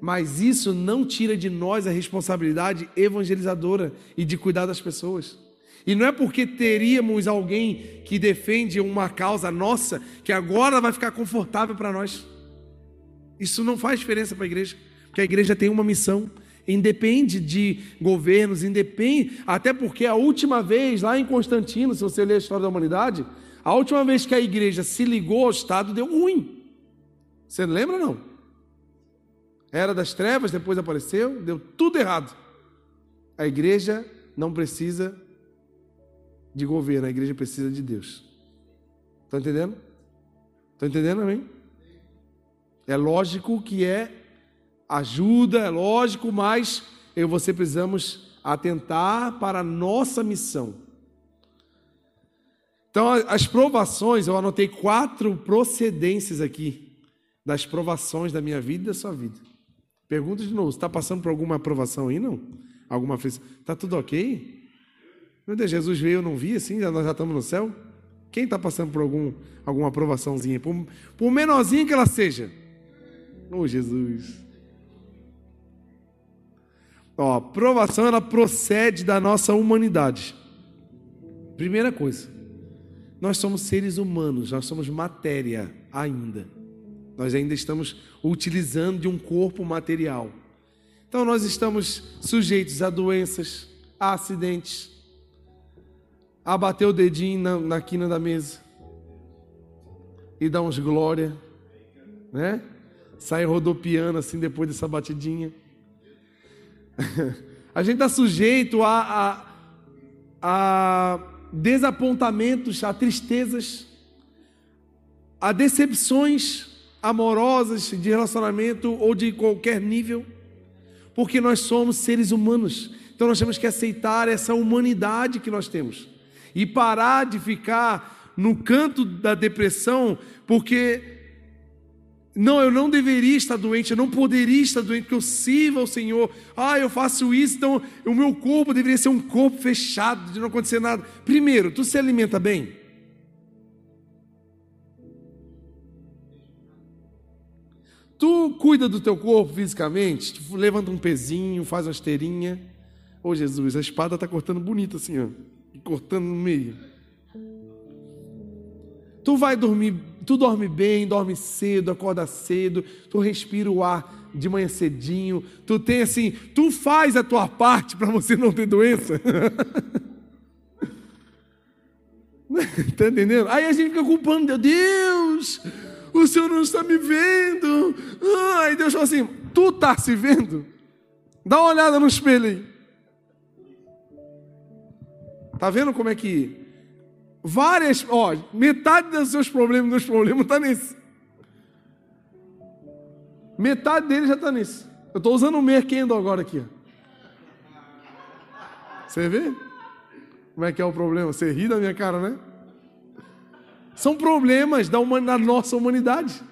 Mas isso não tira de nós a responsabilidade evangelizadora e de cuidar das pessoas. E não é porque teríamos alguém que defende uma causa nossa que agora vai ficar confortável para nós. Isso não faz diferença para a igreja, porque a igreja tem uma missão, independe de governos, independe, até porque a última vez lá em Constantino, se você ler a história da humanidade, a última vez que a igreja se ligou ao Estado deu ruim. Você lembra não? Era das trevas, depois apareceu, deu tudo errado. A igreja não precisa de governo, a igreja precisa de Deus. Estão entendendo? Estão entendendo, amém? É lógico que é ajuda, é lógico, mas eu e você precisamos atentar para a nossa missão. Então, as provações, eu anotei quatro procedências aqui das provações da minha vida e da sua vida. Pergunta de novo, está passando por alguma aprovação aí, não? Alguma vez? Está tudo ok? Meu Deus, Jesus veio, eu não vi assim, nós já estamos no céu? Quem está passando por algum, alguma aprovaçãozinha? Por, por menorzinha que ela seja. Oh, Jesus. Ó, provação ela procede da nossa humanidade. Primeira coisa, nós somos seres humanos, nós somos matéria ainda. Nós ainda estamos utilizando de um corpo material. Então nós estamos sujeitos a doenças, a acidentes, a bater o dedinho na, na quina da mesa e dar uns glória, né? Sai rodopiando assim depois dessa batidinha. (laughs) a gente está sujeito a, a, a desapontamentos, a tristezas, a decepções amorosas de relacionamento ou de qualquer nível, porque nós somos seres humanos. Então nós temos que aceitar essa humanidade que nós temos e parar de ficar no canto da depressão, porque não, eu não deveria estar doente, eu não poderia estar doente, porque eu sirvo ao Senhor. Ah, eu faço isso, então o meu corpo deveria ser um corpo fechado, de não acontecer nada. Primeiro, tu se alimenta bem? Tu cuida do teu corpo fisicamente, tipo, levanta um pezinho, faz uma esteirinha. Ô oh, Jesus, a espada está cortando bonito assim, ó, cortando no meio. Tu vai dormir, tu dorme bem, dorme cedo, acorda cedo, tu respira o ar de manhã cedinho, tu tem assim, tu faz a tua parte para você não ter doença. Está (laughs) entendendo? Aí a gente fica culpando Deus, Deus, o Senhor não está me vendo. Ai, Deus fala assim: tu está se vendo? Dá uma olhada no espelho aí. Tá vendo como é que várias, ó, metade dos seus problemas, dos problemas está nesse. Metade dele já está nisso. Eu estou usando o Merkendo agora aqui. Você vê? Como é que é o problema? Você ri da minha cara, né? São problemas da, da nossa humanidade.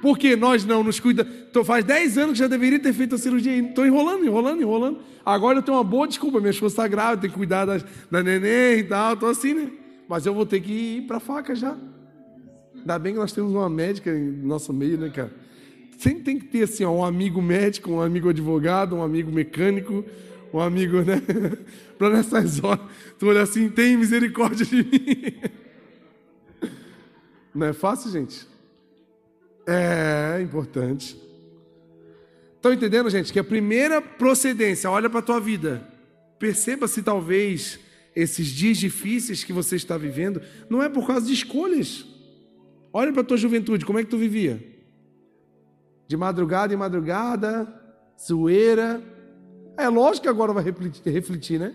Porque nós não nos cuida. Então, faz 10 anos que já deveria ter feito a cirurgia. Estou enrolando, enrolando, enrolando. Agora eu tenho uma boa desculpa. Minha esposa está grávida, tenho que cuidar da, da neném e tal. Estou assim, né? Mas eu vou ter que ir para a faca já. Ainda bem que nós temos uma médica em nosso meio, né, cara? Sempre tem que ter assim, ó, um amigo médico, um amigo advogado, um amigo mecânico, um amigo, né? (laughs) para nessas horas, tu olha assim, tem misericórdia de mim. (laughs) Não é fácil, gente? É importante. Estão entendendo, gente? Que a primeira procedência, olha para a tua vida. Perceba se talvez esses dias difíceis que você está vivendo não é por causa de escolhas. Olha para a tua juventude, como é que tu vivia? de madrugada em madrugada, zoeira. É lógico que agora vai refletir, refletir, né?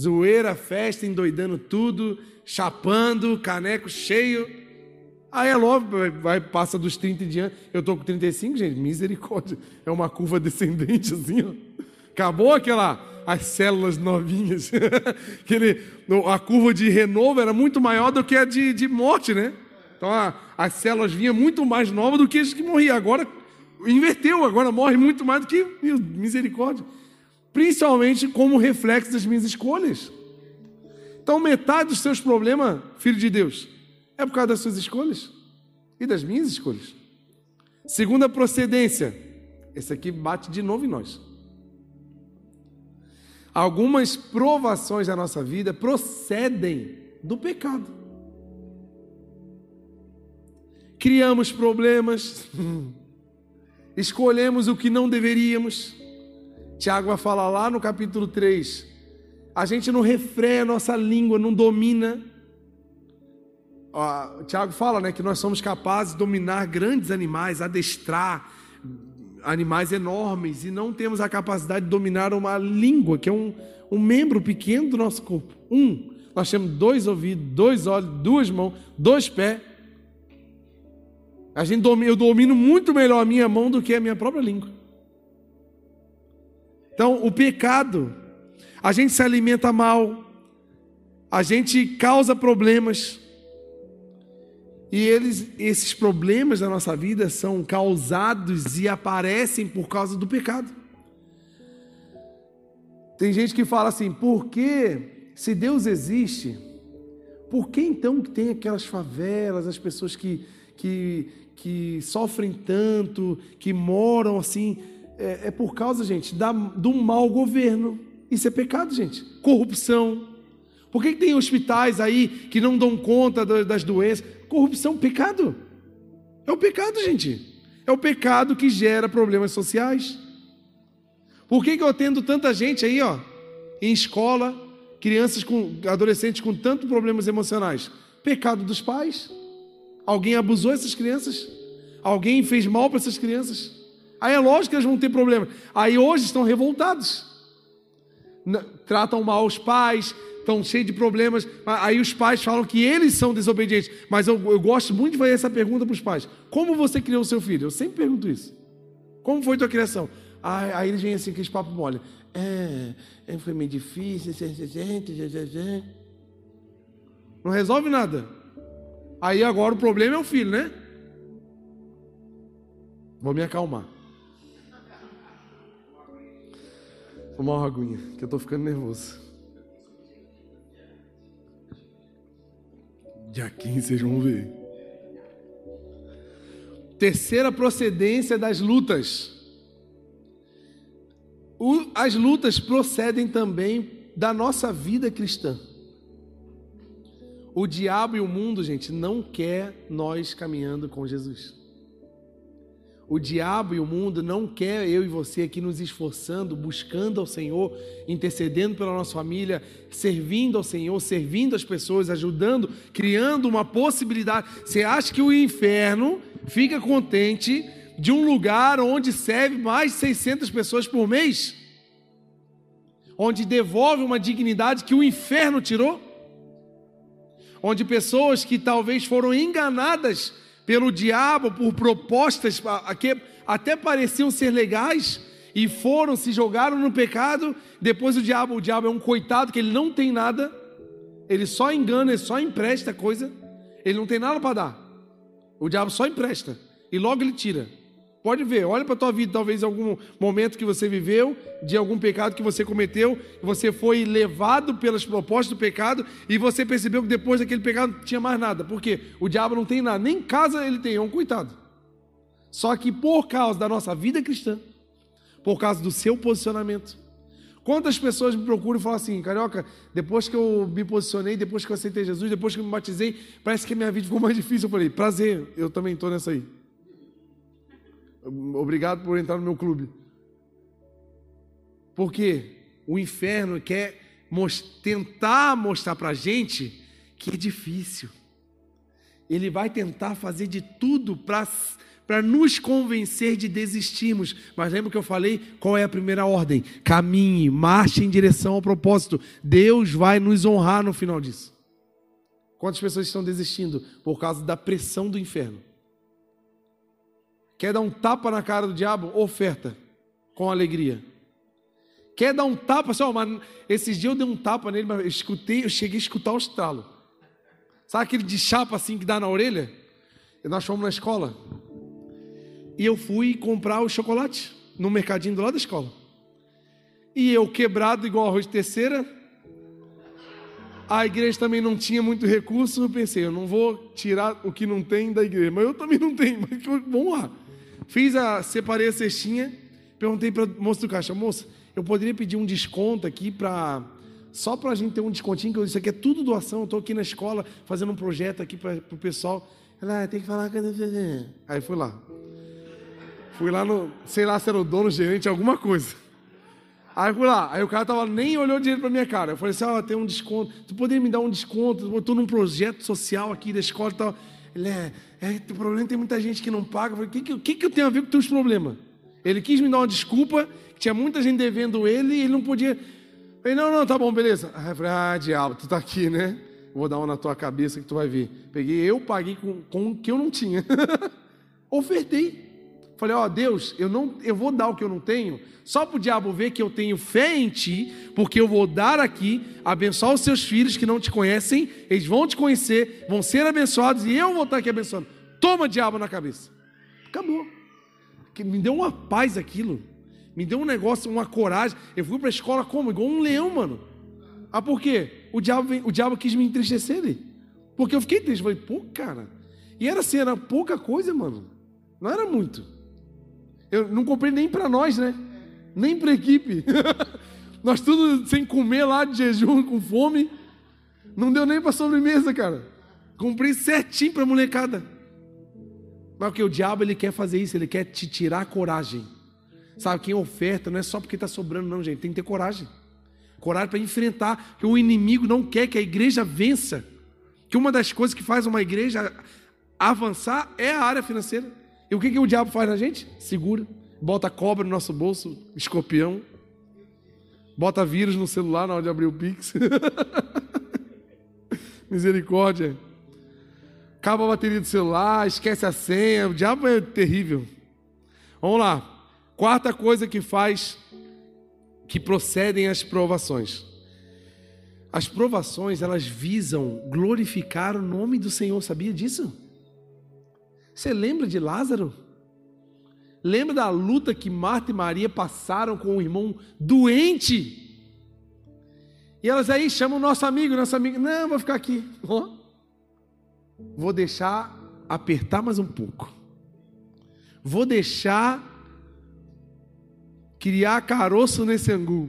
Zoeira, festa, endoidando tudo, chapando, caneco cheio. Aí é lógico, vai, passa dos 30 em diante. Eu tô com 35, gente, misericórdia. É uma curva descendente assim, ó. Acabou aquela as células novinhas. (laughs) Aquele, a curva de renovo era muito maior do que a de, de morte, né? Então a, as células vinham muito mais novas do que as que morriam. Agora inverteu, agora morre muito mais do que misericórdia. Principalmente como reflexo das minhas escolhas. Então metade dos seus problemas, filho de Deus, é por causa das suas escolhas e das minhas escolhas. Segunda procedência, esse aqui bate de novo em nós. Algumas provações da nossa vida procedem do pecado criamos problemas, (laughs) escolhemos o que não deveríamos. Tiago vai falar lá no capítulo 3. A gente não refreia a nossa língua, não domina. Ó, Tiago fala né, que nós somos capazes de dominar grandes animais, adestrar, animais enormes e não temos a capacidade de dominar uma língua, que é um, um membro pequeno do nosso corpo. Um. Nós temos dois ouvidos, dois olhos, duas mãos, dois pés. A gente eu domino muito melhor a minha mão do que a minha própria língua. Então, o pecado, a gente se alimenta mal, a gente causa problemas. E eles, esses problemas da nossa vida são causados e aparecem por causa do pecado. Tem gente que fala assim: por que, se Deus existe, por que então que tem aquelas favelas, as pessoas que, que, que sofrem tanto, que moram assim? É, é por causa, gente, da, do mau governo. Isso é pecado, gente. Corrupção. Por que, que tem hospitais aí que não dão conta das doenças? Corrupção, pecado. É o pecado, gente. É o pecado que gera problemas sociais. Por que, que eu atendo tanta gente aí, ó, em escola, crianças com adolescentes com tantos problemas emocionais? Pecado dos pais. Alguém abusou essas crianças? Alguém fez mal para essas crianças? Aí é lógico que elas vão ter problemas. Aí hoje estão revoltados. Tratam mal os pais, estão cheios de problemas. Aí os pais falam que eles são desobedientes. Mas eu, eu gosto muito de fazer essa pergunta para os pais: Como você criou o seu filho? Eu sempre pergunto isso. Como foi tua criação? Aí, aí eles vêm assim, aqueles papo mole. É, é, foi meio difícil. Não resolve nada. Aí agora o problema é o filho, né? Vou me acalmar. Tomar uma aguinha, que eu estou ficando nervoso. Dia 15 vocês vão ver. Terceira procedência das lutas. O, as lutas procedem também da nossa vida cristã. O diabo e o mundo, gente, não quer nós caminhando com Jesus. O diabo e o mundo não quer eu e você aqui nos esforçando, buscando ao Senhor, intercedendo pela nossa família, servindo ao Senhor, servindo as pessoas, ajudando, criando uma possibilidade. Você acha que o inferno fica contente de um lugar onde serve mais de 600 pessoas por mês? Onde devolve uma dignidade que o inferno tirou? Onde pessoas que talvez foram enganadas pelo diabo por propostas que até pareciam ser legais e foram, se jogaram no pecado. Depois o diabo, o diabo é um coitado que ele não tem nada, ele só engana, ele só empresta coisa, ele não tem nada para dar. O diabo só empresta e logo ele tira. Pode ver, olha para a tua vida, talvez algum momento que você viveu, de algum pecado que você cometeu, você foi levado pelas propostas do pecado e você percebeu que depois daquele pecado não tinha mais nada. Por quê? O diabo não tem nada, nem casa ele tem, é um coitado. Só que por causa da nossa vida cristã, por causa do seu posicionamento, Quantas pessoas me procuram e falam assim, Carioca, depois que eu me posicionei, depois que eu aceitei Jesus, depois que eu me batizei, parece que a minha vida ficou mais difícil. Eu falei, prazer, eu também estou nessa aí. Obrigado por entrar no meu clube. Porque o inferno quer tentar mostrar para a gente que é difícil. Ele vai tentar fazer de tudo para nos convencer de desistirmos. Mas lembra que eu falei? Qual é a primeira ordem? Caminhe, marche em direção ao propósito. Deus vai nos honrar no final disso. Quantas pessoas estão desistindo por causa da pressão do inferno? Quer dar um tapa na cara do diabo? Oferta, com alegria. Quer dar um tapa, só, mas esses dias eu dei um tapa nele, mas eu escutei, eu cheguei a escutar o estralo. Sabe aquele de chapa assim que dá na orelha? Nós fomos na escola. E eu fui comprar o chocolate no mercadinho do lado da escola. E eu quebrado igual arroz de terceira. A igreja também não tinha muito recurso. Eu pensei, eu não vou tirar o que não tem da igreja. Mas eu também não tenho. Mas vamos lá. Fiz a, separei a cestinha, perguntei para o moço do caixa, moça, eu poderia pedir um desconto aqui para só para a gente ter um descontinho, que isso aqui é tudo doação, eu estou aqui na escola fazendo um projeto aqui para o pessoal. Ela, ah, tem que falar com Aí fui lá. Fui lá no, sei lá se era o dono, gerente, alguma coisa. Aí fui lá, aí o cara tava, nem olhou direito para minha cara. Eu falei assim: ó, oh, tem um desconto, tu poderia me dar um desconto? Eu estou num projeto social aqui da escola e tal. Ele é, é, o problema tem muita gente que não paga. Eu falei, o que, que, que, eu tenho a ver com teus problemas? Ele quis me dar uma desculpa, tinha muita gente devendo ele e ele não podia. Eu falei, não, não, tá bom, beleza. Aí eu falei, ah, diabo, tu tá aqui, né? Vou dar uma na tua cabeça que tu vai ver. Peguei, eu paguei com, com o que eu não tinha. (laughs) Ofertei. Falei, ó, oh, Deus, eu não, eu vou dar o que eu não tenho, só para o diabo ver que eu tenho fé em ti, porque eu vou dar aqui, abençoar os seus filhos que não te conhecem, eles vão te conhecer, vão ser abençoados e eu vou estar aqui abençoando. Toma diabo na cabeça. Acabou. Me deu uma paz aquilo. Me deu um negócio, uma coragem. Eu fui para a escola como? Igual um leão, mano. Ah, por quê? O diabo, o diabo quis me entristecer ali. Porque eu fiquei triste. Falei, pô, cara. E era assim, era pouca coisa, mano. Não era muito. Eu não comprei nem para nós, né? Nem para equipe. (laughs) nós tudo sem comer lá de jejum, com fome. Não deu nem para sobremesa, cara. Comprei certinho para molecada. Mas porque o diabo ele quer fazer isso, ele quer te tirar a coragem. Sabe, quem oferta não é só porque está sobrando, não, gente. Tem que ter coragem. Coragem para enfrentar, que o inimigo não quer que a igreja vença. Que uma das coisas que faz uma igreja avançar é a área financeira. E o que, que o diabo faz na gente? Segura. Bota cobra no nosso bolso, escorpião. Bota vírus no celular na hora de abrir o Pix. (laughs) Misericórdia. Acaba a bateria do celular, esquece a senha. O diabo é terrível. Vamos lá. Quarta coisa que faz que procedem as provações. As provações, elas visam glorificar o nome do Senhor, sabia disso? Você lembra de Lázaro? Lembra da luta que Marta e Maria passaram com o irmão doente? E elas aí chamam o nosso amigo, nosso amigo, não, vou ficar aqui. Oh, vou deixar apertar mais um pouco. Vou deixar criar caroço nesse angu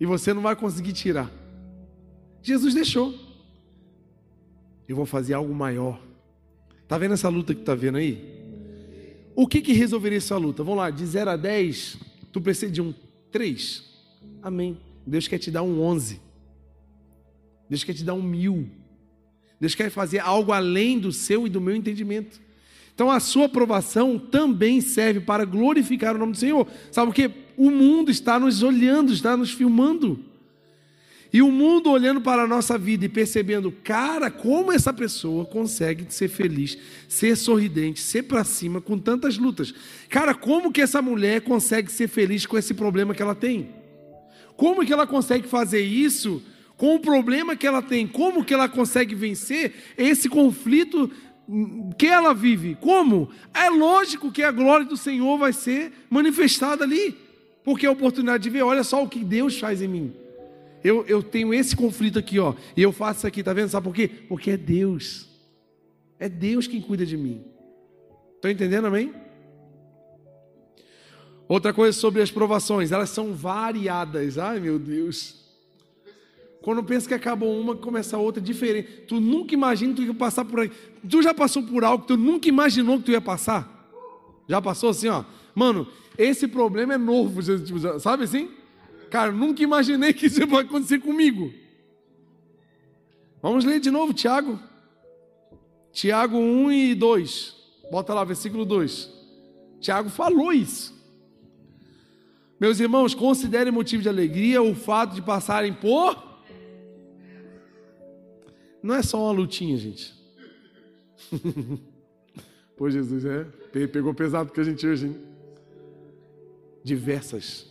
e você não vai conseguir tirar. Jesus deixou. Eu vou fazer algo maior. Tá vendo essa luta que tá vendo aí? O que que resolveria essa luta? Vamos lá, de 0 a 10, tu precisa de um 3. Amém. Deus quer te dar um 11. Deus quer te dar um mil. Deus quer fazer algo além do seu e do meu entendimento. Então a sua aprovação também serve para glorificar o nome do Senhor. Sabe o que? O mundo está nos olhando, está nos filmando. E o mundo olhando para a nossa vida e percebendo, cara, como essa pessoa consegue ser feliz, ser sorridente, ser para cima com tantas lutas. Cara, como que essa mulher consegue ser feliz com esse problema que ela tem? Como que ela consegue fazer isso com o problema que ela tem? Como que ela consegue vencer esse conflito que ela vive. Como? É lógico que a glória do Senhor vai ser manifestada ali, porque é a oportunidade de ver, olha só o que Deus faz em mim. Eu, eu tenho esse conflito aqui, ó, e eu faço isso aqui, tá vendo? Sabe por quê? Porque é Deus. É Deus quem cuida de mim. Estão entendendo, amém? Outra coisa sobre as provações, elas são variadas. Ai, meu Deus. Quando pensa que acabou uma, começa outra diferente. Tu nunca imagina que tu ia passar por aí. Tu já passou por algo que tu nunca imaginou que tu ia passar? Já passou assim, ó? Mano, esse problema é novo, sabe assim? Cara, nunca imaginei que isso ia acontecer comigo. Vamos ler de novo, Tiago. Tiago 1 e 2. Bota lá, versículo 2. Tiago falou isso. Meus irmãos, considerem motivo de alegria o fato de passarem por não é só uma lutinha, gente. (laughs) Pô, Jesus, é. Pegou pesado que a gente hoje, hein? Diversas.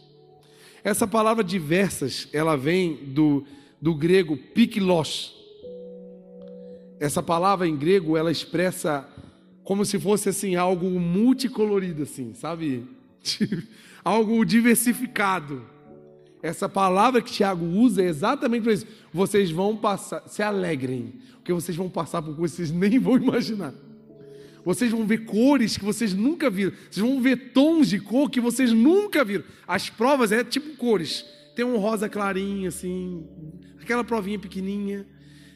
Essa palavra diversas, ela vem do, do grego piklos. Essa palavra em grego, ela expressa como se fosse assim algo multicolorido assim, sabe? (laughs) algo diversificado. Essa palavra que Tiago usa é exatamente para isso. Vocês vão passar, se alegrem, porque vocês vão passar por coisas que vocês nem vão imaginar. Vocês vão ver cores que vocês nunca viram. Vocês vão ver tons de cor que vocês nunca viram. As provas é tipo cores. Tem um rosa clarinho, assim, aquela provinha pequenininha.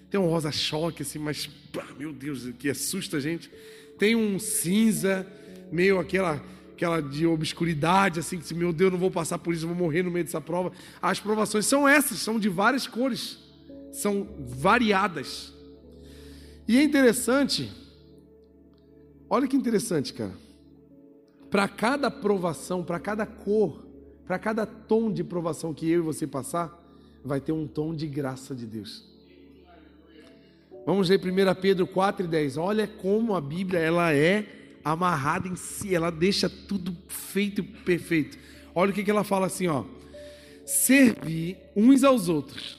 Tem um rosa choque, assim, mas, meu Deus, que assusta a gente. Tem um cinza, meio aquela aquela de obscuridade, assim, que meu Deus, não vou passar por isso, vou morrer no meio dessa prova. As provações são essas, são de várias cores, são variadas. E é interessante, olha que interessante, cara. para cada provação, para cada cor, para cada tom de provação que eu e você passar, vai ter um tom de graça de Deus. Vamos ler 1 Pedro 4 e 10. Olha como a Bíblia ela é amarrada em si, ela deixa tudo feito perfeito. Olha o que, que ela fala assim, ó. Servir uns aos outros,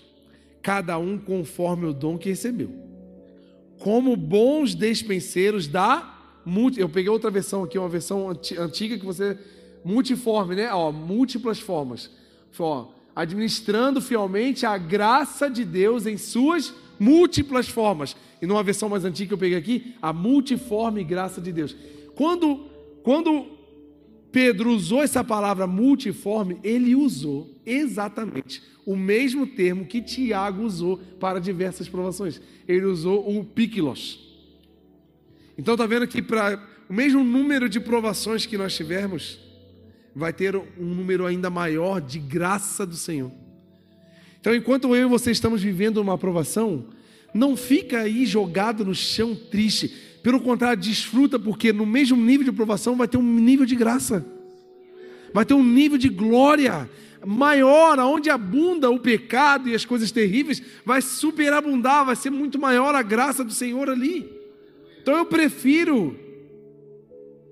cada um conforme o dom que recebeu. Como bons despenseiros da eu peguei outra versão aqui, uma versão antiga que você multiforme, né? Ó, múltiplas formas. Ó, administrando fielmente a graça de Deus em suas múltiplas formas. E numa versão mais antiga que eu peguei aqui, a multiforme graça de Deus. Quando, quando Pedro usou essa palavra multiforme, ele usou exatamente o mesmo termo que Tiago usou para diversas provações. Ele usou o pikilos. Então está vendo que para o mesmo número de provações que nós tivermos, vai ter um número ainda maior de graça do Senhor. Então, enquanto eu e você estamos vivendo uma aprovação, não fica aí jogado no chão triste. Pelo contrário, desfruta, porque no mesmo nível de aprovação vai ter um nível de graça, vai ter um nível de glória maior, aonde abunda o pecado e as coisas terríveis, vai superabundar, vai ser muito maior a graça do Senhor ali. Então eu prefiro,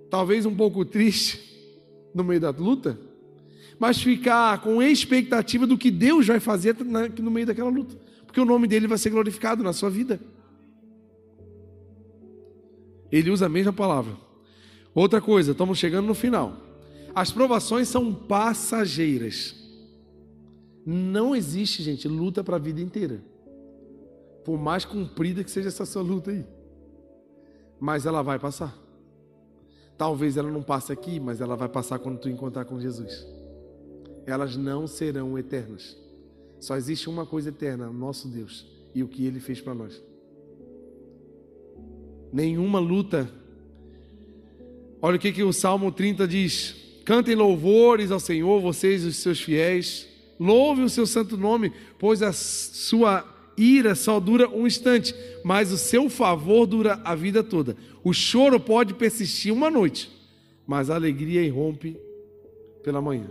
talvez um pouco triste, no meio da luta, mas ficar com expectativa do que Deus vai fazer no meio daquela luta, porque o nome dele vai ser glorificado na sua vida. Ele usa a mesma palavra. Outra coisa, estamos chegando no final. As provações são passageiras. Não existe, gente, luta para a vida inteira. Por mais comprida que seja essa sua luta aí. Mas ela vai passar. Talvez ela não passe aqui, mas ela vai passar quando tu encontrar com Jesus. Elas não serão eternas. Só existe uma coisa eterna, nosso Deus e o que ele fez para nós. Nenhuma luta. Olha o que, que o Salmo 30 diz: Cantem louvores ao Senhor, vocês os seus fiéis. Louve o seu santo nome, pois a sua ira só dura um instante, mas o seu favor dura a vida toda. O choro pode persistir uma noite, mas a alegria irrompe pela manhã.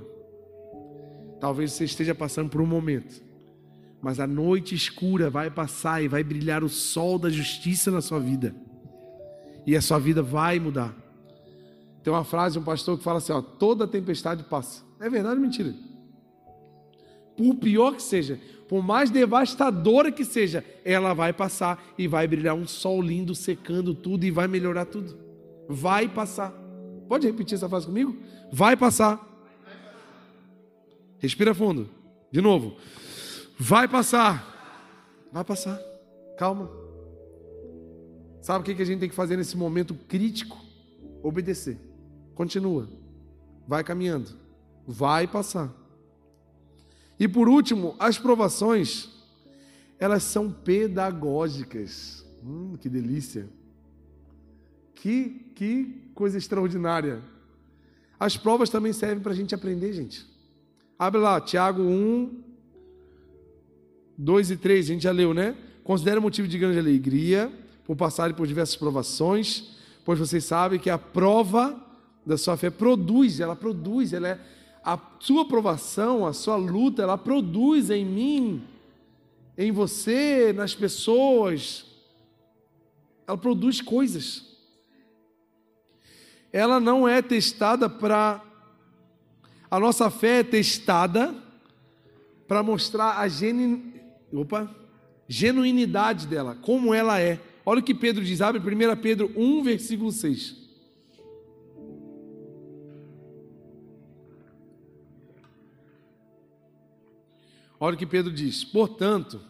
Talvez você esteja passando por um momento, mas a noite escura vai passar e vai brilhar o sol da justiça na sua vida, e a sua vida vai mudar. Tem uma frase de um pastor que fala assim: ó, toda tempestade passa. É verdade ou mentira? Por pior que seja, por mais devastadora que seja, ela vai passar e vai brilhar um sol lindo secando tudo e vai melhorar tudo. Vai passar. Pode repetir essa frase comigo? Vai passar. Respira fundo. De novo. Vai passar. Vai passar. Calma. Sabe o que a gente tem que fazer nesse momento crítico? Obedecer. Continua. Vai caminhando. Vai passar. E por último, as provações, elas são pedagógicas. Hum, que delícia! Que, que coisa extraordinária. As provas também servem para a gente aprender, gente. Abre lá, Tiago 1, 2 e 3, a gente já leu, né? Considera motivo de grande alegria por passarem por diversas provações, pois vocês sabem que a prova da sua fé produz, ela produz, ela é a sua aprovação, a sua luta, ela produz em mim, em você, nas pessoas, ela produz coisas. Ela não é testada para. A nossa fé é testada para mostrar a genu... Opa, genuinidade dela, como ela é. Olha o que Pedro diz, abre 1 Pedro 1, versículo 6. Olha o que Pedro diz. Portanto,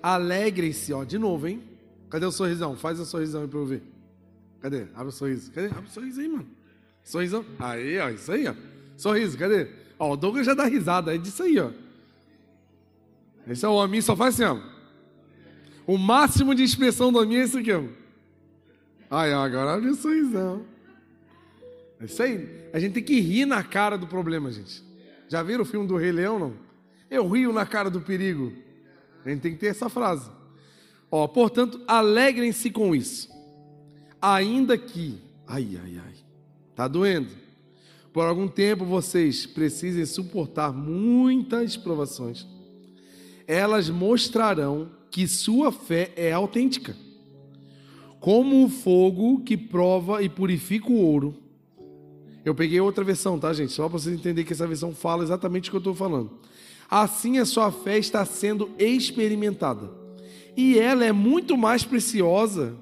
alegrem-se, ó, de novo, hein? Cadê o sorrisão? Faz o sorrisão aí para eu ver. Cadê? Abre o sorriso. Cadê? Abre o sorriso aí, mano. Sorrisão. Aí, ó, isso aí, ó. Sorriso, cadê? Ó, o Douglas já dá risada, é disso aí, ó. Esse é o homem, só faz assim, ó. O máximo de expressão do homem é isso aqui, ó. Aí, ó, agora abre o sorrisão. É isso aí. A gente tem que rir na cara do problema, gente. Já viram o filme do Rei Leão, não? Eu rio na cara do perigo. A gente tem que ter essa frase. Ó, portanto, alegrem-se com isso. Ainda que, ai, ai, ai, tá doendo. por algum tempo vocês precisem suportar muitas provações. Elas mostrarão que sua fé é autêntica. Como o fogo que prova e purifica o ouro. Eu peguei outra versão, tá, gente? Só para vocês entenderem que essa versão fala exatamente o que eu estou falando. Assim a sua fé está sendo experimentada. E ela é muito mais preciosa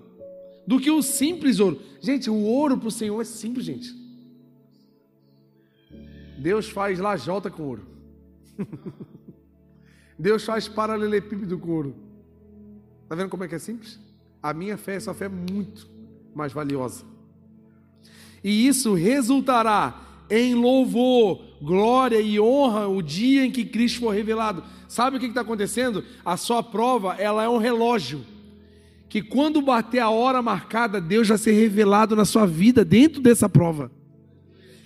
do que o simples ouro. Gente, o ouro para o Senhor é simples, gente. Deus faz lajota com ouro. (laughs) Deus faz paralelepípedo com ouro. Está vendo como é que é simples? A minha fé, essa fé é muito mais valiosa. E isso resultará em louvor, glória e honra o dia em que Cristo for revelado. Sabe o que está acontecendo? A sua prova, ela é um relógio. Que quando bater a hora marcada, Deus vai ser revelado na sua vida dentro dessa prova.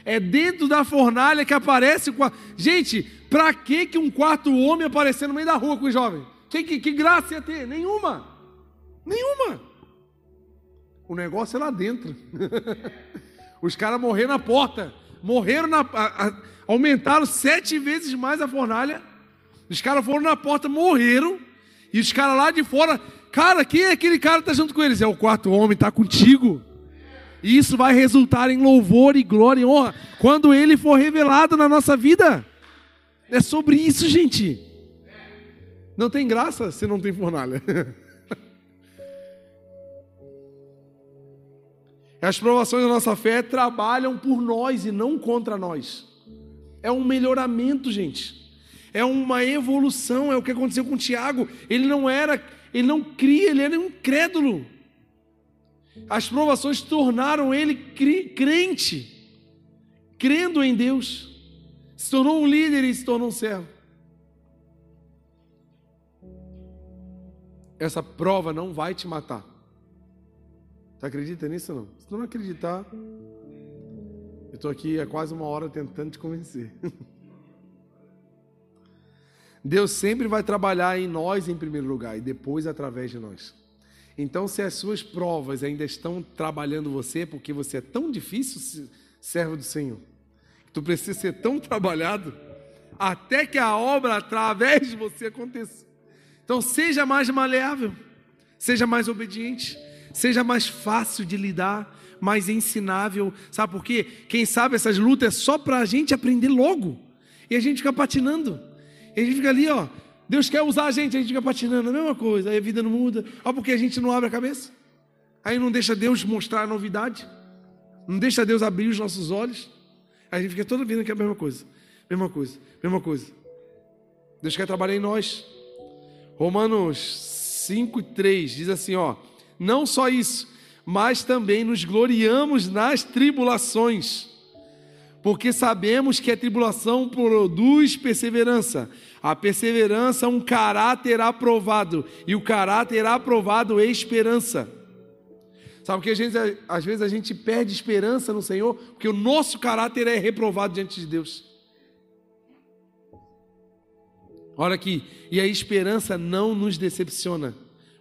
É dentro da fornalha que aparece. Gente, para que que um quarto homem aparecer no meio da rua com os jovens? Que, que, que graça ia ter? Nenhuma. Nenhuma. O negócio é lá dentro. (laughs) Os caras morreram na porta. Morreram na. A, a, aumentaram sete vezes mais a fornalha. Os caras foram na porta, morreram. E os caras lá de fora. Cara, quem é aquele cara que está junto com eles? É o quarto homem, está contigo. E isso vai resultar em louvor e glória e honra quando ele for revelado na nossa vida. É sobre isso, gente. Não tem graça se não tem fornalha. (laughs) As provações da nossa fé trabalham por nós e não contra nós. É um melhoramento, gente. É uma evolução, é o que aconteceu com Tiago. Ele não era, ele não cria, ele era incrédulo. As provações tornaram ele crente, crendo em Deus. Se tornou um líder e se tornou um servo. Essa prova não vai te matar. Você acredita nisso ou não? Se não acreditar, eu estou aqui há quase uma hora tentando te convencer. (laughs) Deus sempre vai trabalhar em nós em primeiro lugar e depois através de nós. Então, se as suas provas ainda estão trabalhando você, porque você é tão difícil, servo do Senhor, que tu precisa ser tão trabalhado, até que a obra através de você aconteça. Então, seja mais maleável, seja mais obediente, seja mais fácil de lidar, mais ensinável. Sabe por quê? Quem sabe essas lutas é só para a gente aprender logo. E a gente fica patinando. E a gente fica ali, ó, Deus quer usar a gente, a gente fica patinando, a mesma coisa, aí a vida não muda. Olha porque a gente não abre a cabeça. Aí não deixa Deus mostrar a novidade. Não deixa Deus abrir os nossos olhos. Aí a gente fica toda vida que é a mesma coisa. Mesma coisa, mesma coisa. Deus quer trabalhar em nós. Romanos 5 e 3 diz assim, ó. Não só isso, mas também nos gloriamos nas tribulações porque sabemos que a tribulação produz perseverança. A perseverança, um caráter aprovado, e o caráter aprovado é esperança. Sabe que às vezes a gente perde esperança no Senhor, porque o nosso caráter é reprovado diante de Deus. Olha aqui, e a esperança não nos decepciona,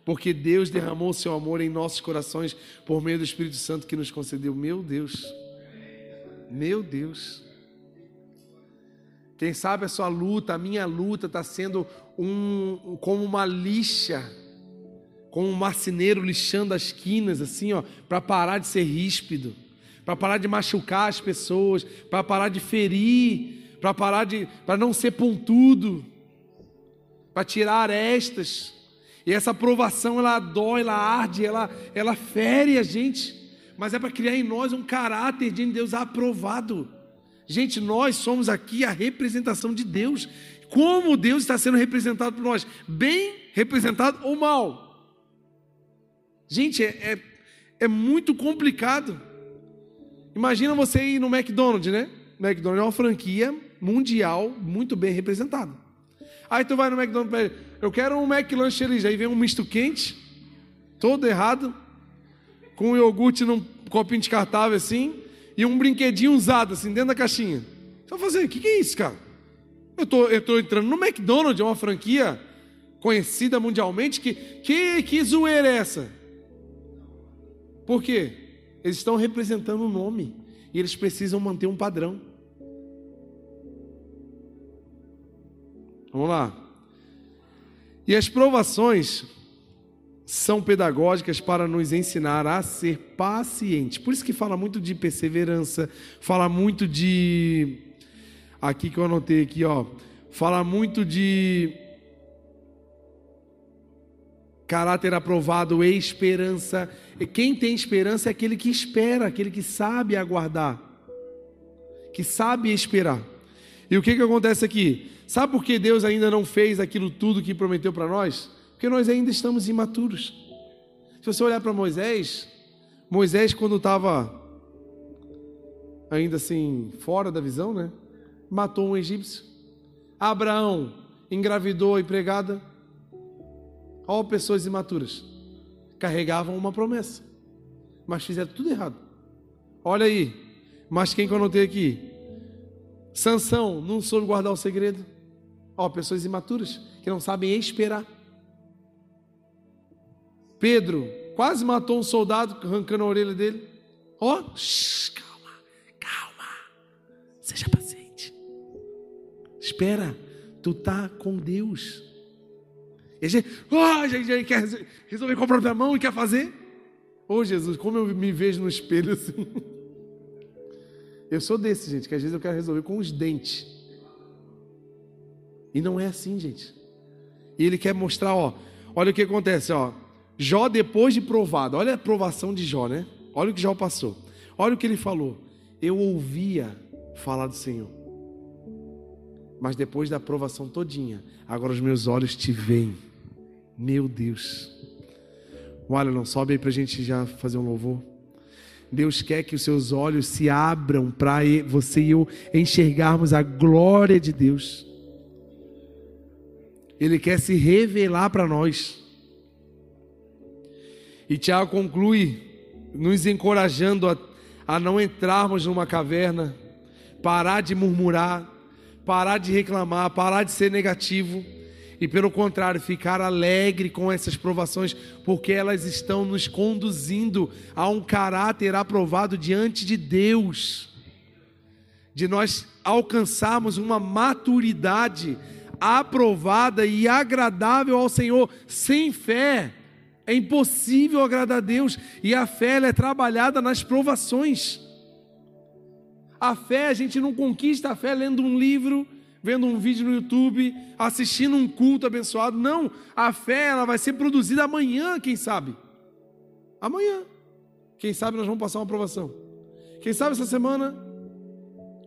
porque Deus derramou seu amor em nossos corações por meio do Espírito Santo que nos concedeu. Meu Deus. Meu Deus. Quem sabe a sua luta, a minha luta está sendo um, como uma lixa, como um marceneiro lixando as quinas, assim, ó, para parar de ser ríspido, para parar de machucar as pessoas, para parar de ferir, para parar de, para não ser pontudo, para tirar arestas. E essa provação ela dói, ela arde, ela, ela fere a gente mas é para criar em nós um caráter de Deus aprovado. Gente, nós somos aqui a representação de Deus. Como Deus está sendo representado por nós? Bem representado ou mal? Gente, é, é, é muito complicado. Imagina você ir no McDonald's, né? McDonald's é uma franquia mundial muito bem representada. Aí tu vai no McDonald's, eu quero um McLanche ali, aí vem um misto quente, todo errado, com um iogurte num copinho descartável assim, e um brinquedinho usado assim dentro da caixinha. Vai fazer, o que, que é isso, cara? Eu tô, eu tô entrando no McDonald's, é uma franquia conhecida mundialmente, que, que, que zoeira é essa? Por quê? Eles estão representando o um nome, e eles precisam manter um padrão. Vamos lá. E as provações são pedagógicas para nos ensinar a ser pacientes. Por isso que fala muito de perseverança, fala muito de aqui que eu anotei aqui, ó, fala muito de caráter aprovado, esperança. Quem tem esperança é aquele que espera, aquele que sabe aguardar, que sabe esperar. E o que que acontece aqui? Sabe por que Deus ainda não fez aquilo tudo que prometeu para nós? Porque nós ainda estamos imaturos. Se você olhar para Moisés, Moisés, quando estava ainda assim, fora da visão, né? Matou um egípcio. Abraão engravidou a empregada. Olha pessoas imaturas. Carregavam uma promessa, mas fizeram tudo errado. Olha aí. Mas quem que eu notei aqui? Sansão não soube guardar o segredo. Ó, pessoas imaturas que não sabem esperar. Pedro quase matou um soldado arrancando a orelha dele. Ó, oh, calma, calma. Seja paciente. Espera, tu tá com Deus. E a gente, oh, a gente quer resolver com a própria mão e quer fazer. Ô oh, Jesus, como eu me vejo no espelho assim. (laughs) Eu sou desse, gente, que às vezes eu quero resolver com os dentes. E não é assim, gente. E ele quer mostrar, ó, olha o que acontece, ó. Jó, depois de provado, olha a provação de Jó, né? Olha o que Jó passou. Olha o que ele falou. Eu ouvia falar do Senhor. Mas depois da provação todinha, agora os meus olhos te veem. Meu Deus. Olha, não sobe aí para a gente já fazer um louvor. Deus quer que os seus olhos se abram para você e eu enxergarmos a glória de Deus. Ele quer se revelar para nós. E Tiago conclui, nos encorajando a, a não entrarmos numa caverna, parar de murmurar, parar de reclamar, parar de ser negativo e, pelo contrário, ficar alegre com essas provações, porque elas estão nos conduzindo a um caráter aprovado diante de Deus, de nós alcançarmos uma maturidade aprovada e agradável ao Senhor, sem fé é impossível agradar a Deus e a fé é trabalhada nas provações. A fé, a gente não conquista a fé lendo um livro, vendo um vídeo no YouTube, assistindo um culto abençoado. Não, a fé ela vai ser produzida amanhã, quem sabe? Amanhã. Quem sabe nós vamos passar uma aprovação. Quem sabe essa semana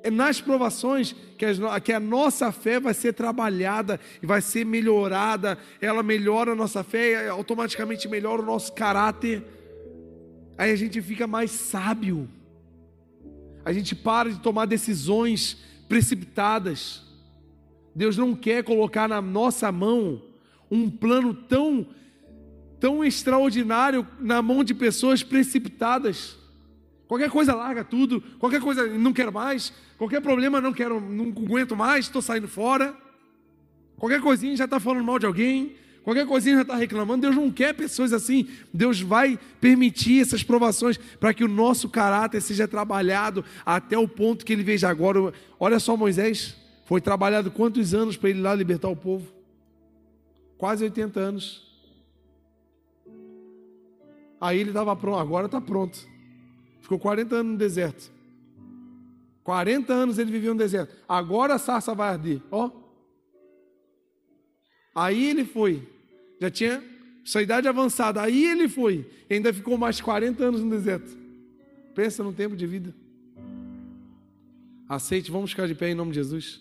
é nas provações que a, que a nossa fé vai ser trabalhada e vai ser melhorada. Ela melhora a nossa fé e automaticamente melhora o nosso caráter. Aí a gente fica mais sábio. A gente para de tomar decisões precipitadas. Deus não quer colocar na nossa mão um plano tão tão extraordinário na mão de pessoas precipitadas. Qualquer coisa larga tudo, qualquer coisa não quero mais, qualquer problema não quero, não aguento mais, estou saindo fora. Qualquer coisinha já está falando mal de alguém, qualquer coisinha já está reclamando. Deus não quer pessoas assim. Deus vai permitir essas provações para que o nosso caráter seja trabalhado até o ponto que ele veja agora. Olha só, Moisés, foi trabalhado quantos anos para ele ir lá libertar o povo? Quase 80 anos. Aí ele estava pronto, agora está pronto. Ficou 40 anos no deserto. 40 anos ele viveu no deserto. Agora a sarça vai arder. Ó. Aí ele foi. Já tinha sua idade avançada. Aí ele foi. E ainda ficou mais 40 anos no deserto. Pensa no tempo de vida. Aceite, vamos ficar de pé em nome de Jesus.